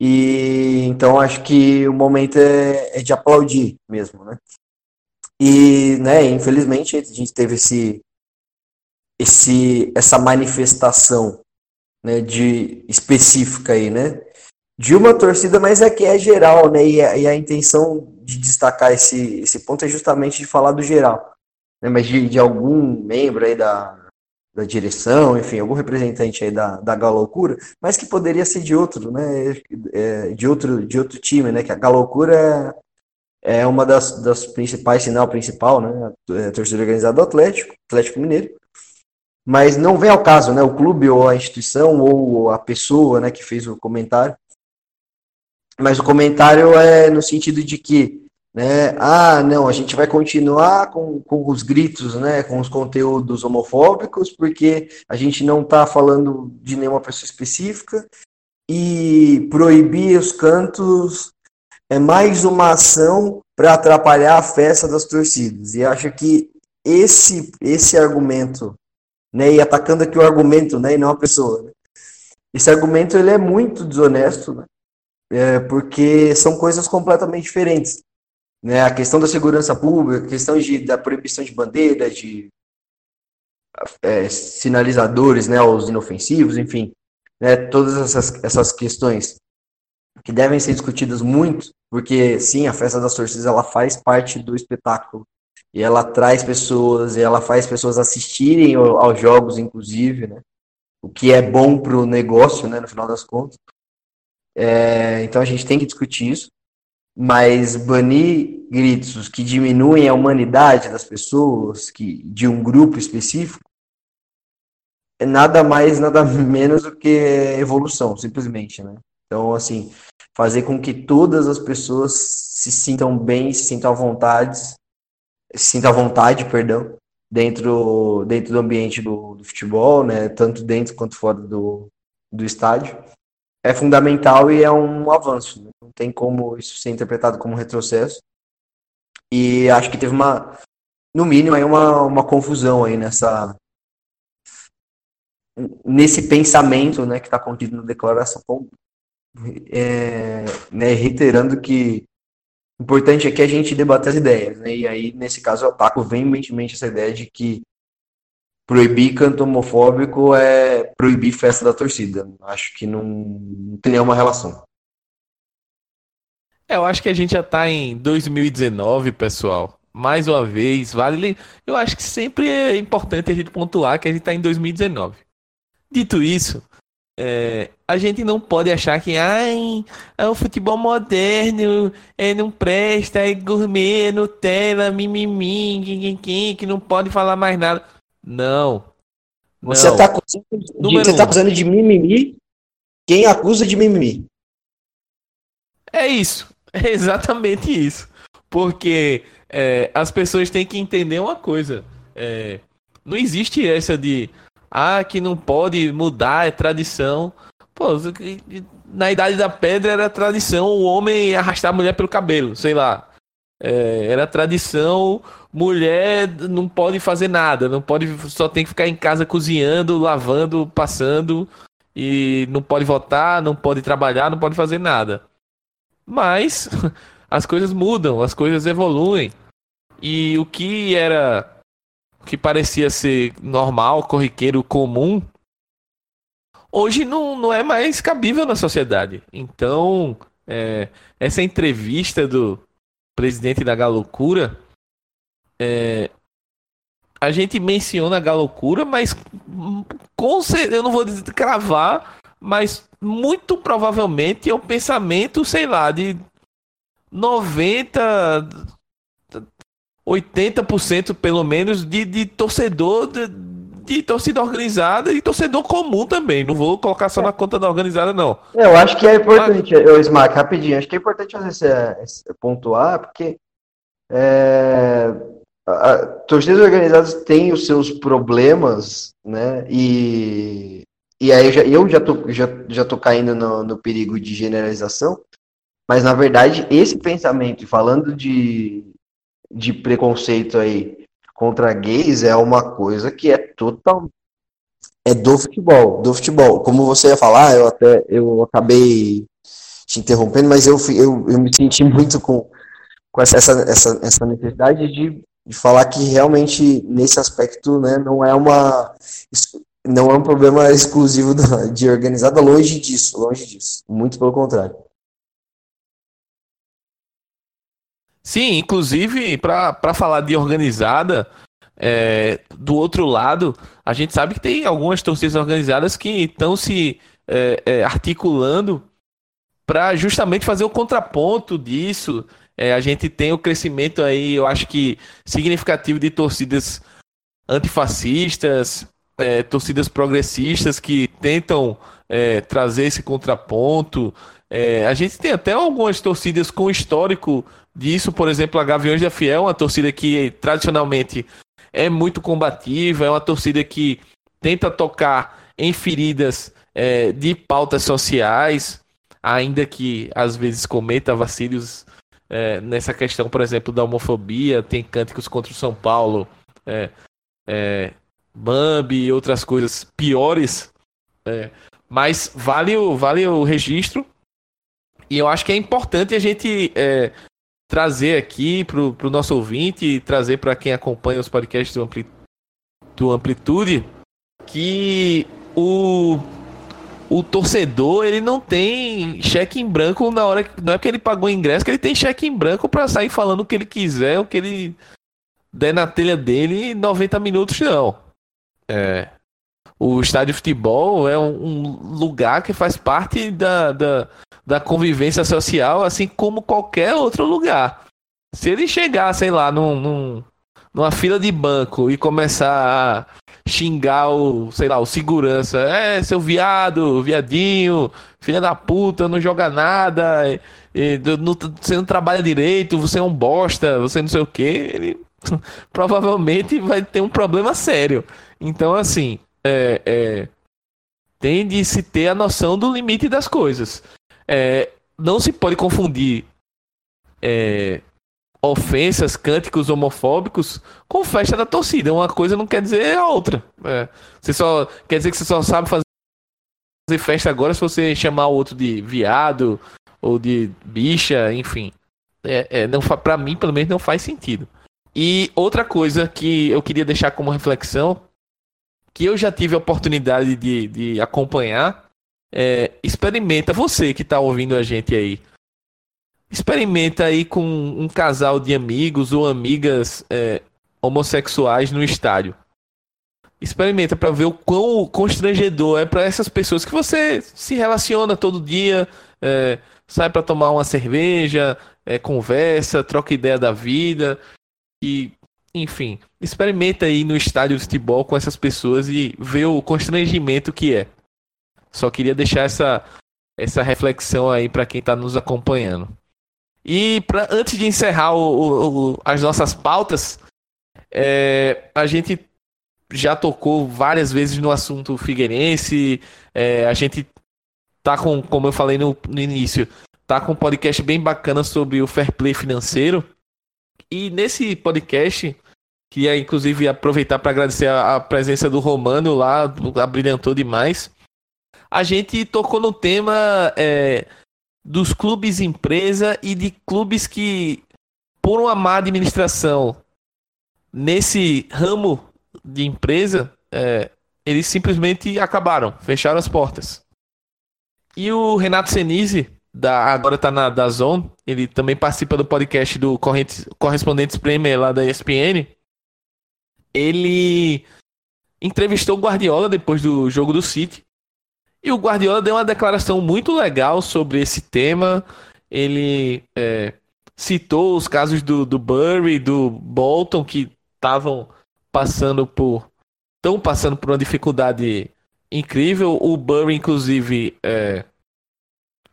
E então acho que o momento é, é de aplaudir mesmo, né? E, né, infelizmente a gente teve esse, esse essa manifestação, né, de específica aí, né, de uma torcida, mas é que é geral, né? E a, e a intenção de destacar esse, esse ponto é justamente de falar do geral. Né? Mas de, de algum membro aí da, da direção, enfim, algum representante aí da, da Galoucura, mas que poderia ser de outro, né? É, de, outro, de outro time, né? Que a Galoucura é, é uma das, das principais, sinal principal, né? A torcida organizada do Atlético, Atlético Mineiro. Mas não vem ao caso, né? O clube ou a instituição ou a pessoa, né, que fez o comentário mas o comentário é no sentido de que, né, ah, não, a gente vai continuar com, com os gritos, né, com os conteúdos homofóbicos, porque a gente não está falando de nenhuma pessoa específica, e proibir os cantos é mais uma ação para atrapalhar a festa das torcidas. E acho que esse, esse argumento, né, e atacando aqui o argumento, né, e não a pessoa, né, esse argumento ele é muito desonesto, né? é, porque são coisas completamente diferentes. Né? A questão da segurança pública, a questão de, da proibição de bandeira, de é, sinalizadores, né, os inofensivos, enfim, né, todas essas, essas questões que devem ser discutidas muito, porque sim, a festa das torcidas ela faz parte do espetáculo e ela traz pessoas e ela faz pessoas assistirem aos jogos, inclusive, né, o que é bom para o negócio, né, no final das contas. É, então a gente tem que discutir isso, mas banir gritos que diminuem a humanidade das pessoas, que de um grupo específico, é nada mais, nada menos do que evolução, simplesmente, né? Então, assim, fazer com que todas as pessoas se sintam bem, se sintam à vontade, se sintam à vontade, perdão, dentro, dentro do ambiente do, do futebol, né? Tanto dentro quanto fora do, do estádio é fundamental e é um avanço. Não tem como isso ser interpretado como retrocesso. E acho que teve uma, no mínimo, aí uma, uma confusão aí nessa nesse pensamento né, que está contido na declaração, é, né, reiterando que o importante é que a gente debate as ideias, né, e aí, nesse caso, eu ataco veementemente essa ideia de que proibir canto homofóbico é proibir festa da torcida. Acho que não, não tem nenhuma relação. Eu acho que a gente já está em 2019, pessoal. Mais uma vez, vale. Eu acho que sempre é importante a gente pontuar que a gente está em 2019. Dito isso, é, a gente não pode achar que ai, é o futebol moderno, é, não presta, é gourmet, é Nutella, mimimi, que não pode falar mais nada. Não. Você está acusando, de, você tá acusando de mimimi quem acusa de mimimi. É isso. É exatamente isso. Porque é, as pessoas têm que entender uma coisa. É, não existe essa de ah, que não pode mudar, é tradição. Pô, na idade da pedra era tradição o homem arrastar a mulher pelo cabelo, sei lá. É, era tradição mulher não pode fazer nada, não pode, só tem que ficar em casa cozinhando, lavando, passando e não pode votar, não pode trabalhar, não pode fazer nada. Mas as coisas mudam, as coisas evoluem. E o que era o que parecia ser normal, corriqueiro, comum, hoje não, não é mais cabível na sociedade. Então, é, essa entrevista do presidente da Galocura é, a gente menciona a galocura, mas com eu não vou cravar, mas muito provavelmente é um pensamento, sei lá, de 90, 80% pelo menos de, de torcedor de, de, torcida organizada e torcedor comum também. Não vou colocar só na conta da organizada, não. Eu acho que é importante, mas... eu, Smack, rapidinho, acho que é importante você pontuar, porque é, a, torcidas organizadas têm os seus problemas, né? E, e aí eu já, eu já, tô, já, já tô caindo no, no perigo de generalização, mas na verdade esse pensamento, falando de, de preconceito aí contra gays, é uma coisa que é total é do futebol, do futebol. Como você ia falar, eu até eu acabei te interrompendo, mas eu, eu, eu me senti muito com, com essa, essa, essa necessidade de de falar que realmente nesse aspecto né, não é uma não é um problema exclusivo de organizada, longe disso, longe disso. Muito pelo contrário. Sim, inclusive, para falar de organizada, é, do outro lado, a gente sabe que tem algumas torcidas organizadas que estão se é, é, articulando para justamente fazer o contraponto disso. É, a gente tem o crescimento aí, eu acho que significativo de torcidas antifascistas, é, torcidas progressistas que tentam é, trazer esse contraponto. É, a gente tem até algumas torcidas com histórico disso, por exemplo, a Gaviões da Fiel, uma torcida que tradicionalmente é muito combativa, é uma torcida que tenta tocar em feridas é, de pautas sociais, ainda que às vezes cometa vacilos é, nessa questão, por exemplo, da homofobia, tem cânticos contra o São Paulo, é, é, Bambi e outras coisas piores, é, mas vale o, vale o registro. E eu acho que é importante a gente é, trazer aqui para o nosso ouvinte, trazer para quem acompanha os podcasts do, Ampli, do Amplitude, que o, o torcedor ele não tem cheque em branco na hora que. Não é porque ele pagou o ingresso, que ele tem cheque em branco para sair falando o que ele quiser, o que ele der na telha dele em 90 minutos, não. É, o estádio de futebol é um, lugar que faz parte da, da, da, convivência social, assim como qualquer outro lugar. Se ele chegar, sei lá, num, num, numa fila de banco e começar a xingar o, sei lá, o segurança, é, seu viado, viadinho, filha da puta, não joga nada, e, e, não, você não trabalha direito, você é um bosta, você não sei o que, ele provavelmente vai ter um problema sério. Então, assim, é, é, tem de se ter a noção do limite das coisas. É, não se pode confundir é, ofensas, cânticos homofóbicos com festa da torcida. Uma coisa não quer dizer a outra. É, você só quer dizer que você só sabe fazer festa agora se você chamar o outro de viado ou de bicha, enfim. É, é, não para mim, pelo menos, não faz sentido. E outra coisa que eu queria deixar como reflexão que eu já tive a oportunidade de, de acompanhar, é, experimenta, você que está ouvindo a gente aí, experimenta aí com um casal de amigos ou amigas é, homossexuais no estádio. Experimenta para ver o quão constrangedor é para essas pessoas que você se relaciona todo dia, é, sai para tomar uma cerveja, é, conversa, troca ideia da vida e enfim, experimenta aí no estádio de futebol com essas pessoas e vê o constrangimento que é. Só queria deixar essa, essa reflexão aí para quem está nos acompanhando. E pra, antes de encerrar o, o, as nossas pautas, é, a gente já tocou várias vezes no assunto Figueirense. É, a gente tá com, como eu falei no, no início, tá com um podcast bem bacana sobre o fair play financeiro. E nesse podcast Queria, inclusive, aproveitar para agradecer a, a, presença do Romano lá, abrilhantou demais. A gente tocou no tema é, dos clubes empresa e de clubes que, por uma má administração nesse ramo de empresa, é, eles simplesmente acabaram, fecharam as portas. E o Renato Senise, da, agora está na da Zone, ele também participa do podcast do Correspondentes Premier lá da ESPN ele entrevistou o Guardiola depois do jogo do City. E o Guardiola deu uma declaração muito legal sobre esse tema. Ele é, citou os casos do, do Burry, do Bolton, que estavam passando por. estão passando por uma dificuldade incrível. O Burry, inclusive, é,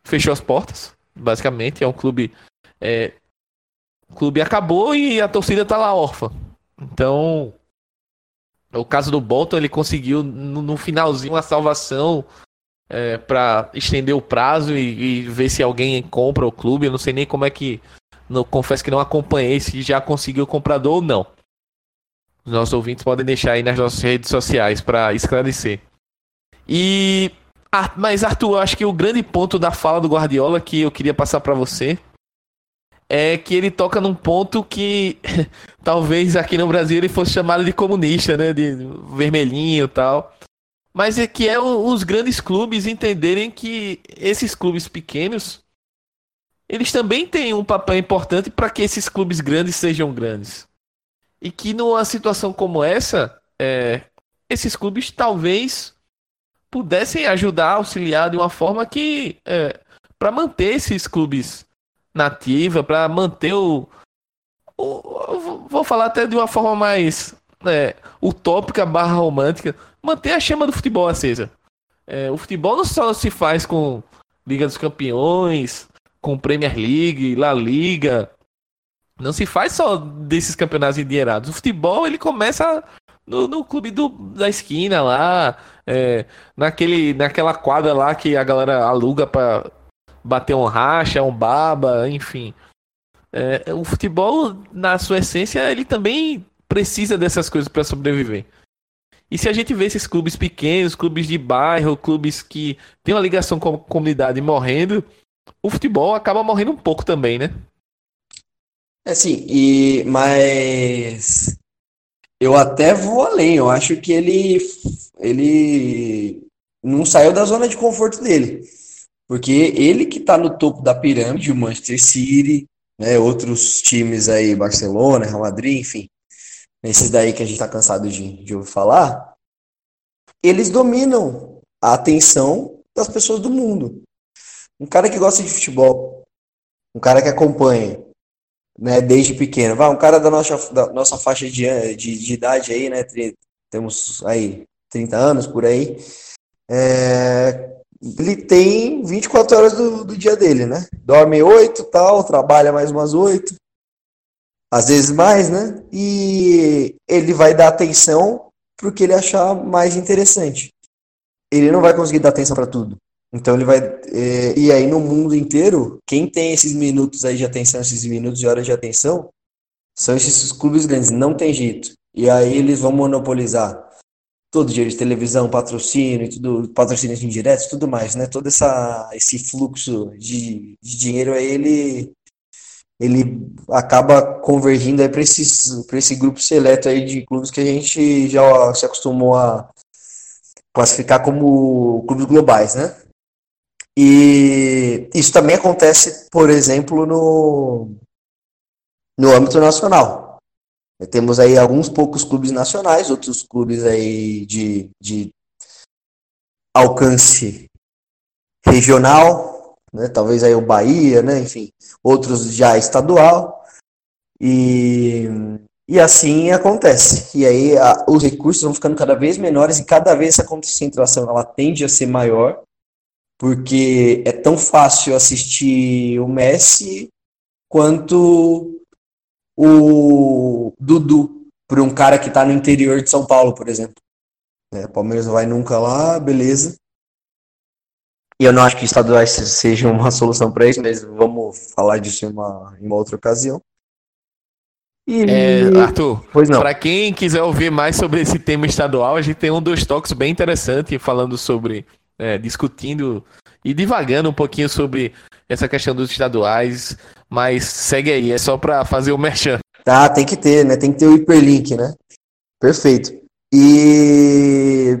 fechou as portas, basicamente. É um clube. É, o clube acabou e a torcida tá lá órfã. Então, o caso do Bolton, ele conseguiu no, finalzinho uma salvação é, para estender o prazo e, e, ver se alguém compra o clube. Eu não sei nem como é que. Não, confesso que não acompanhei se já conseguiu o comprador ou não. Os nossos ouvintes podem deixar aí nas nossas redes sociais para esclarecer. E. Ah, mas, Arthur, acho que o grande ponto da fala do Guardiola que eu queria passar para você é que ele toca num ponto que talvez aqui no Brasil ele fosse chamado de comunista, né? De vermelhinho e tal. mas é que é os grandes clubes entenderem que esses clubes pequenos eles também têm um papel importante para que esses clubes grandes sejam grandes. E que numa situação como essa, é, esses clubes talvez pudessem ajudar, auxiliar de uma forma que. É, para manter esses clubes nativa, para manter o, o, Vou falar até de uma forma mais é, utópica barra romântica. Manter a chama do futebol acesa. É, o futebol não só se faz com Liga dos Campeões, com Premier League, La Liga. Não se faz só desses campeonatos endinheirados. O futebol ele começa no, no clube do, da esquina lá, é, naquele, naquela quadra lá que a galera aluga para bater um racha, um baba, enfim. É, o futebol, na sua essência, ele também precisa dessas coisas para sobreviver. E se a gente vê esses clubes pequenos, clubes de bairro, clubes que têm uma ligação com a comunidade morrendo, o futebol acaba morrendo um pouco também, né? É sim, e mas eu até vou além, eu acho que ele ele não saiu da zona de conforto dele. Porque ele que está no topo da pirâmide, o Manchester City, né, outros times aí, Barcelona, Real Madrid, enfim, esses daí que a gente está cansado de, de ouvir falar, eles dominam a atenção das pessoas do mundo. Um cara que gosta de futebol, um cara que acompanha, né, desde pequeno, vai, um cara da nossa, da nossa faixa de, de, de idade aí, né, temos aí 30 anos por aí, é, ele tem 24 horas do, do dia dele, né? Dorme 8 tal, trabalha mais umas 8, às vezes mais, né? E ele vai dar atenção para o que ele achar mais interessante. Ele não vai conseguir dar atenção para tudo. Então ele vai. É, e aí no mundo inteiro, quem tem esses minutos aí de atenção, esses minutos de horas de atenção, são esses clubes grandes. Não tem jeito. E aí eles vão monopolizar todo dinheiro de televisão, patrocínio, tudo, patrocínios indiretos, tudo mais, né? Todo essa, esse fluxo de, de dinheiro aí, ele, ele acaba convergindo aí para esse grupo seleto aí de clubes que a gente já se acostumou a classificar como clubes globais, né? E isso também acontece, por exemplo, no, no âmbito nacional. Temos aí alguns poucos clubes nacionais, outros clubes aí de, de alcance regional, né? talvez aí o Bahia, né? enfim, outros já estadual. E, e assim acontece. E aí a, os recursos vão ficando cada vez menores e cada vez essa concentração ela tende a ser maior porque é tão fácil assistir o Messi quanto o Dudu para um cara que está no interior de São Paulo, por exemplo. É, o Palmeiras não vai nunca lá, beleza. E eu não acho que estaduais seja uma solução para isso, mas vamos falar disso em uma, em uma outra ocasião. E... É, Arthur, para quem quiser ouvir mais sobre esse tema estadual, a gente tem um dos toques bem interessante falando sobre é, discutindo e divagando um pouquinho sobre essa questão dos estaduais, mas segue aí, é só para fazer o merchan. Tá, tem que ter, né? Tem que ter o hiperlink, né? Perfeito. E,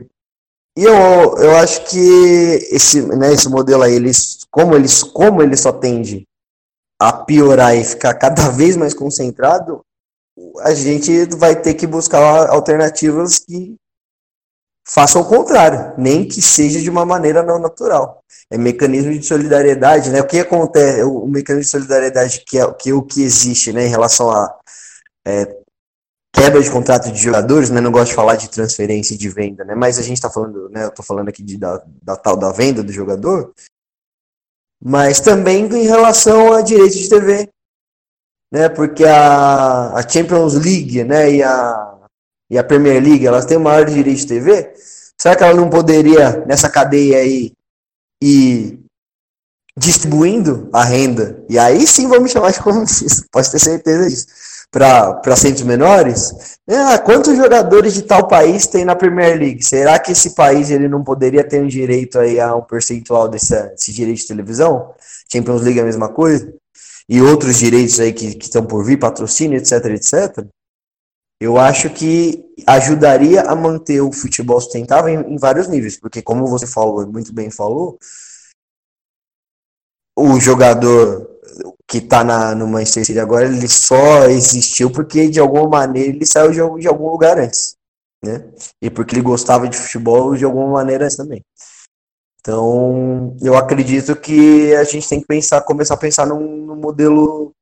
e eu, eu acho que esse, né, esse modelo aí, eles, como, eles, como ele só tende a piorar e ficar cada vez mais concentrado, a gente vai ter que buscar alternativas que façam o contrário, nem que seja de uma maneira não natural. É mecanismo de solidariedade, né? O que acontece, o mecanismo de solidariedade que é, que é o que existe, né, em relação a é, quebra de contrato de jogadores, né? Não gosto de falar de transferência e de venda, né? Mas a gente está falando, né? Eu tô falando aqui de, da, da tal da venda do jogador, mas também em relação a direitos de TV, né? Porque a, a Champions League, né? E a e a Premier League, elas têm o maior direito de TV, será que ela não poderia, nessa cadeia aí, ir distribuindo a renda? E aí sim vamos chamar de comunista, pode ter certeza disso. Para centros menores, ah, quantos jogadores de tal país tem na Premier League? Será que esse país ele não poderia ter um direito aí a um percentual desse, desse direito de televisão? Champions League é a mesma coisa? E outros direitos aí que estão por vir, patrocínio, etc, etc. eu acho que ajudaria a manter o futebol sustentável em, em vários níveis, porque como você falou, muito bem falou, o jogador que está na, no Manchester City agora, ele só existiu porque de alguma maneira ele saiu de, de algum lugar antes, né? E porque ele gostava de futebol de alguma maneira antes também. Então, eu acredito que a gente tem que pensar, começar a pensar num, num modelo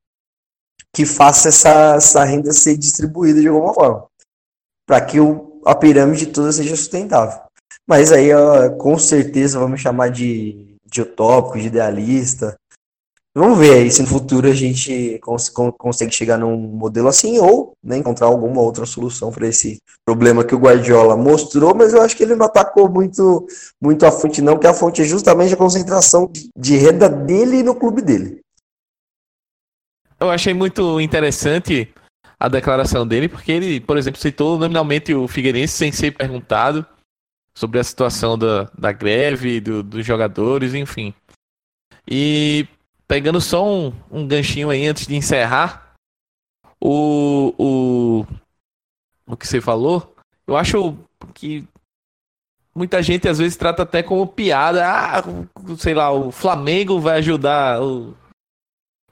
que faça essa, essa renda ser distribuída de alguma forma, para que o, a pirâmide toda seja sustentável. Mas aí, ó, com certeza, vamos chamar de, de utópico, de idealista. Vamos ver aí se no futuro a gente cons consegue chegar num modelo assim ou né, encontrar alguma outra solução para esse problema que o Guardiola mostrou, mas eu acho que ele não atacou muito, muito a fonte, não, que a fonte é justamente a concentração de renda dele no clube dele. Eu achei muito interessante a declaração dele, porque ele, por exemplo, citou nominalmente o Figueirense sem ser perguntado sobre a situação da, da greve, do, dos jogadores, enfim. E pegando só um, um ganchinho aí antes de encerrar, o, o, o que você falou, eu acho que muita gente às vezes trata até como piada. Ah, sei lá, o Flamengo vai ajudar o,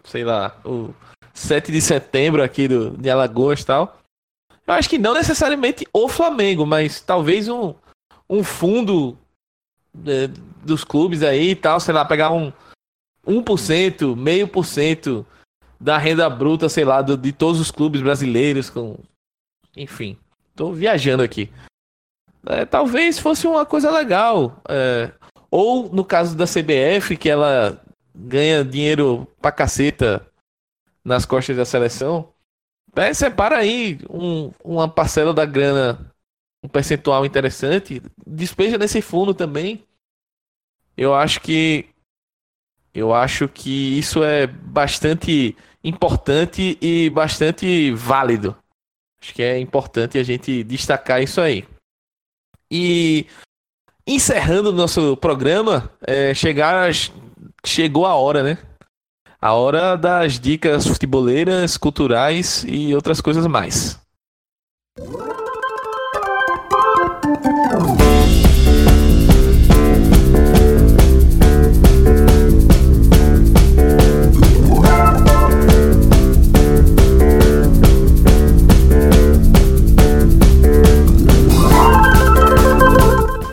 sei lá, o 7 de setembro aqui do, de Alagoas e tal. Eu acho que não necessariamente o Flamengo, mas talvez um, um fundo é, dos clubes aí e tal, sei lá, pegar um 1%, meio por cento da renda bruta, sei lá, do, de todos os clubes brasileiros, com enfim, tô viajando aqui. É, talvez fosse uma coisa legal. É, ou no caso da CBF, que ela ganha dinheiro pra caceta nas costas da seleção, é, separa aí um, uma parcela da grana, um percentual interessante, despeja nesse fundo também. Eu acho que eu acho que isso é bastante importante e bastante válido. Acho que é importante a gente destacar isso aí. E encerrando o nosso programa, é, chegar, chegou a hora, né? A hora das dicas futeboleiras, culturais e outras coisas mais.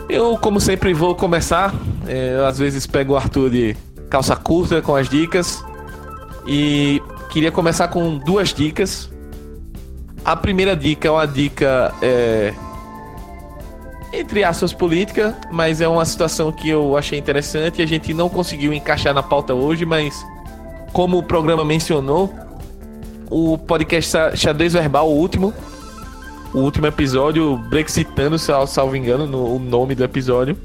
Eu, como sempre, vou começar. É, às vezes pego o Arthur de calça curta com as dicas. E queria começar com duas dicas. A primeira dica é uma dica, é, entre aspas, política, mas é uma situação que eu achei interessante a gente não conseguiu encaixar na pauta hoje, mas como o programa mencionou, o podcast Xadrez Verbal, o último, o último episódio, Brexitando, salvo engano, no, o nome do episódio,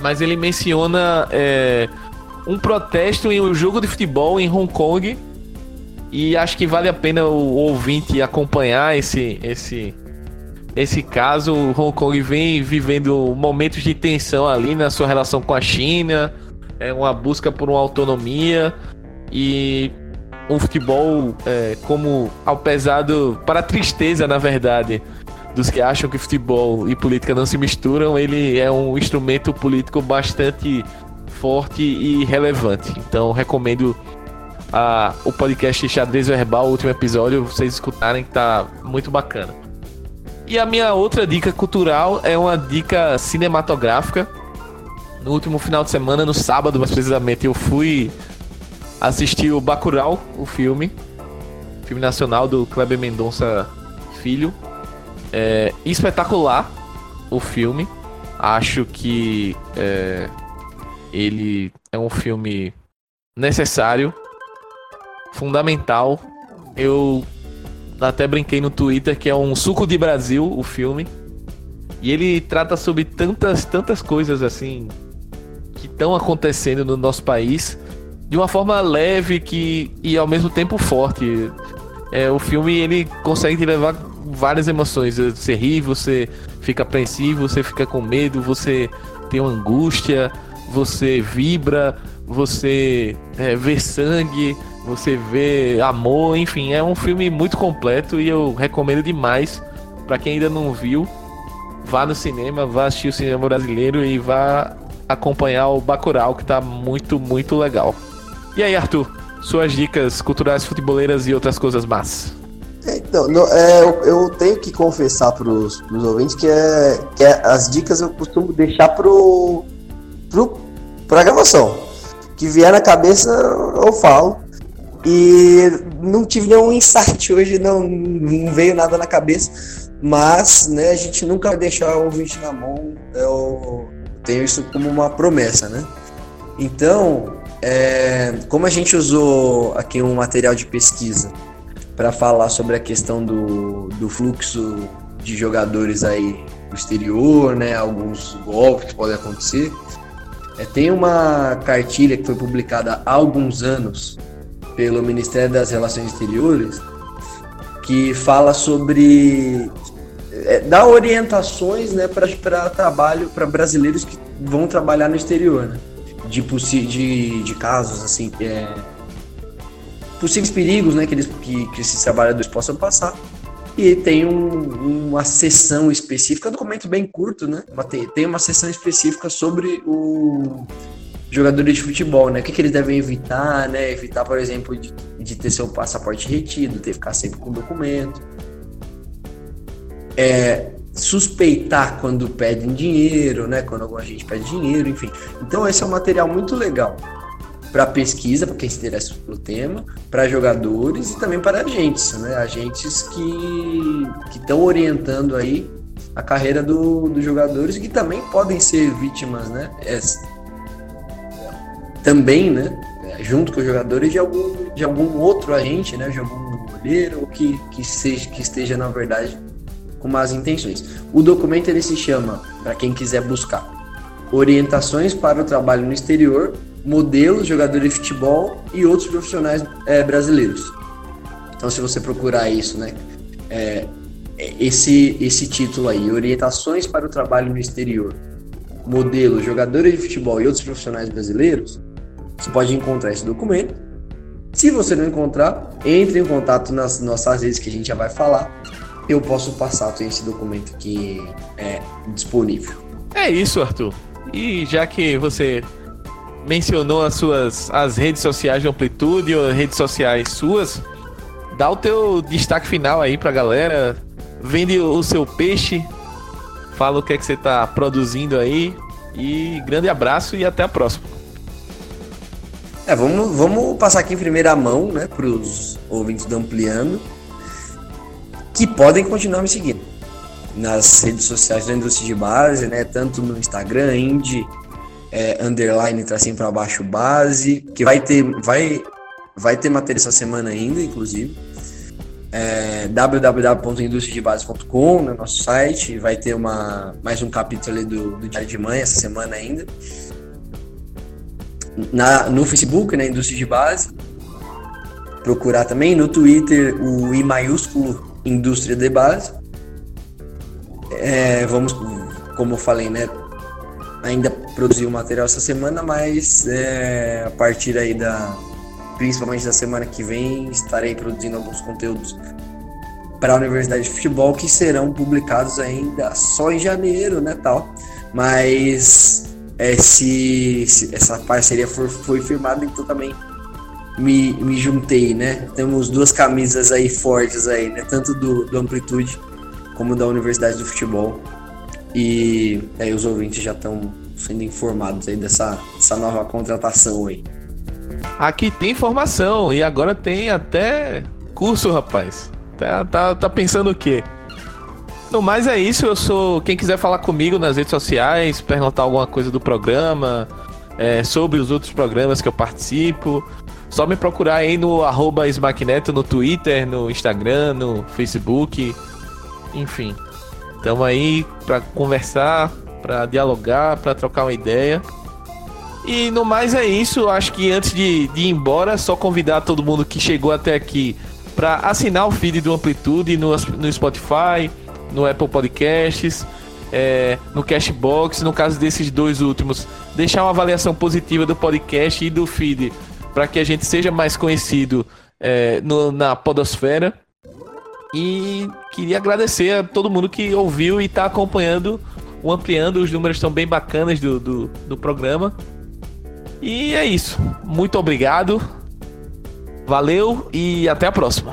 mas ele menciona. É, um protesto em um jogo de futebol em Hong Kong. E acho que vale a pena o ouvinte acompanhar esse, esse, esse caso. Hong Kong vem vivendo momentos de tensão ali na sua relação com a China, é uma busca por uma autonomia e um futebol é, como ao pesado para a tristeza, na verdade, dos que acham que futebol e política não se misturam, ele é um instrumento político bastante forte e relevante. Então recomendo a, o podcast Xadrez Verbal, o último episódio, vocês escutarem que tá muito bacana. E a minha outra dica cultural é uma dica cinematográfica. No último final de semana, no sábado mais precisamente, eu fui assistir o Bacurau, o filme. Filme nacional do Kleber Mendonça Filho. É espetacular o filme. Acho que é, ele é um filme necessário, fundamental. Eu até brinquei no Twitter que é um suco de Brasil o filme. E ele trata sobre tantas, tantas coisas assim que estão acontecendo no nosso país de uma forma leve que e ao mesmo tempo forte. É, o filme ele consegue te levar várias emoções. Você ri, você fica apreensivo, você fica com medo, você tem uma angústia, você vibra, você é, vê sangue, você vê amor, enfim, é um filme muito completo e eu recomendo demais para quem ainda não viu. Vá no cinema, vá assistir o cinema brasileiro e vá acompanhar o Bacurau, que tá muito, muito legal. E aí, Arthur, suas dicas culturais, futeboleiras e outras coisas más? Então, no, é, eu, eu, tenho que confessar para os ouvintes que, é, que é, as dicas eu costumo deixar pro, pro, pra gravação. Que vier na cabeça, eu falo. E não tive nenhum insight hoje, não, não veio nada na cabeça. Mas né, a gente nunca vai deixar o ouvinte na mão. Eu tenho isso como uma promessa, né? Então, é, como a gente usou aqui um material de pesquisa para falar sobre a questão do, do fluxo de jogadores aí no exterior, né? Alguns golpes que podem acontecer. É, tem uma cartilha que foi publicada há alguns anos pelo Ministério das Relações Exteriores que fala sobre é, dá orientações né, para trabalho para brasileiros que vão trabalhar no exterior, né? De, de, de casos assim, é, possíveis perigos né, que, eles, que, que esses trabalhadores possam passar. E tem um, uma sessão específica, um documento bem curto, né? Tem, uma sessão específica sobre o jogadores de futebol, né? O que, que eles devem evitar, né? Evitar, por exemplo, de, de ter seu passaporte retido, ter que ficar sempre com documento. É, suspeitar quando pedem dinheiro, né? Quando alguma gente pede dinheiro, enfim. Então esse é um material muito legal para pesquisa, para quem se interessa pelo tema, para jogadores e também para agentes, né? Agentes que estão orientando aí a carreira do, dos jogadores que também podem ser vítimas, né? É, também, né? Junto com os jogadores de algum, de algum outro agente, né? De algum goleiro que, que, seja, que esteja, na verdade, com más intenções. O documento ele se chama, para quem quiser buscar, Orientações para o Trabalho no Exterior modelos, jogadores de futebol e outros profissionais é, brasileiros. Então, se você procurar isso, né, é, esse, esse título aí, Orientações para o Trabalho no Exterior, modelos, jogadores de futebol e outros profissionais brasileiros, você pode encontrar esse documento. Se você não encontrar, entre em contato nas nossas redes que a gente já vai falar. Eu posso passar esse documento aqui é, disponível. É isso, Arthur. E já que você mencionou as suas as redes sociais de Amplitude ou redes sociais suas, dá o teu destaque final aí pra galera. Vende o seu peixe, fala o que é que você tá produzindo aí. E grande abraço e até a próxima. É, vamos, vamos passar aqui em primeira mão, né, pros ouvintes do Ampliando, que podem continuar me seguindo nas redes sociais da indústria de base, né, tanto no Instagram, Indie é, underline tracinho para baixo base, que vai ter, vai, vai ter matéria essa semana ainda, inclusive. É, www.industriadebase.com no nosso site, vai ter uma, mais um capítulo do, do Diário de Mãe essa semana ainda. Na, no Facebook, na né, Indústria de Base. Procurar também no Twitter o I maiúsculo Indústria de Base. É, vamos, como eu falei, né? Ainda produzir o material essa semana, mas é, a partir aí da principalmente da semana que vem estarei produzindo alguns conteúdos para a Universidade de Futebol que serão publicados ainda só em janeiro, né, tal. Mas é, se, se essa parceria for, foi firmada, então também me, me juntei, né? Temos duas camisas aí fortes aí, né? Tanto do, do Amplitude como da Universidade do Futebol. E aí os ouvintes já estão sendo informados aí dessa, dessa nova contratação aí. Aqui tem informação e agora tem até curso, rapaz. Tá, tá, tá pensando o quê? No mais é isso, eu sou. Quem quiser falar comigo nas redes sociais, perguntar alguma coisa do programa, é, sobre os outros programas que eu participo, só me procurar aí no arroba no Twitter, no Instagram, no Facebook, enfim. Estamos aí para conversar, para dialogar, para trocar uma ideia. E no mais é isso. Acho que antes de, de ir embora, só convidar todo mundo que chegou até aqui para assinar o feed do Amplitude no, no Spotify, no Apple Podcasts, é, no Cashbox. No caso desses dois últimos, deixar uma avaliação positiva do podcast e do feed para que a gente seja mais conhecido é, no, na podosfera. E queria agradecer a todo mundo que ouviu e está acompanhando o Ampliando. Os números estão bem bacanas do, do, do programa. E é isso. Muito obrigado. Valeu e até a próxima.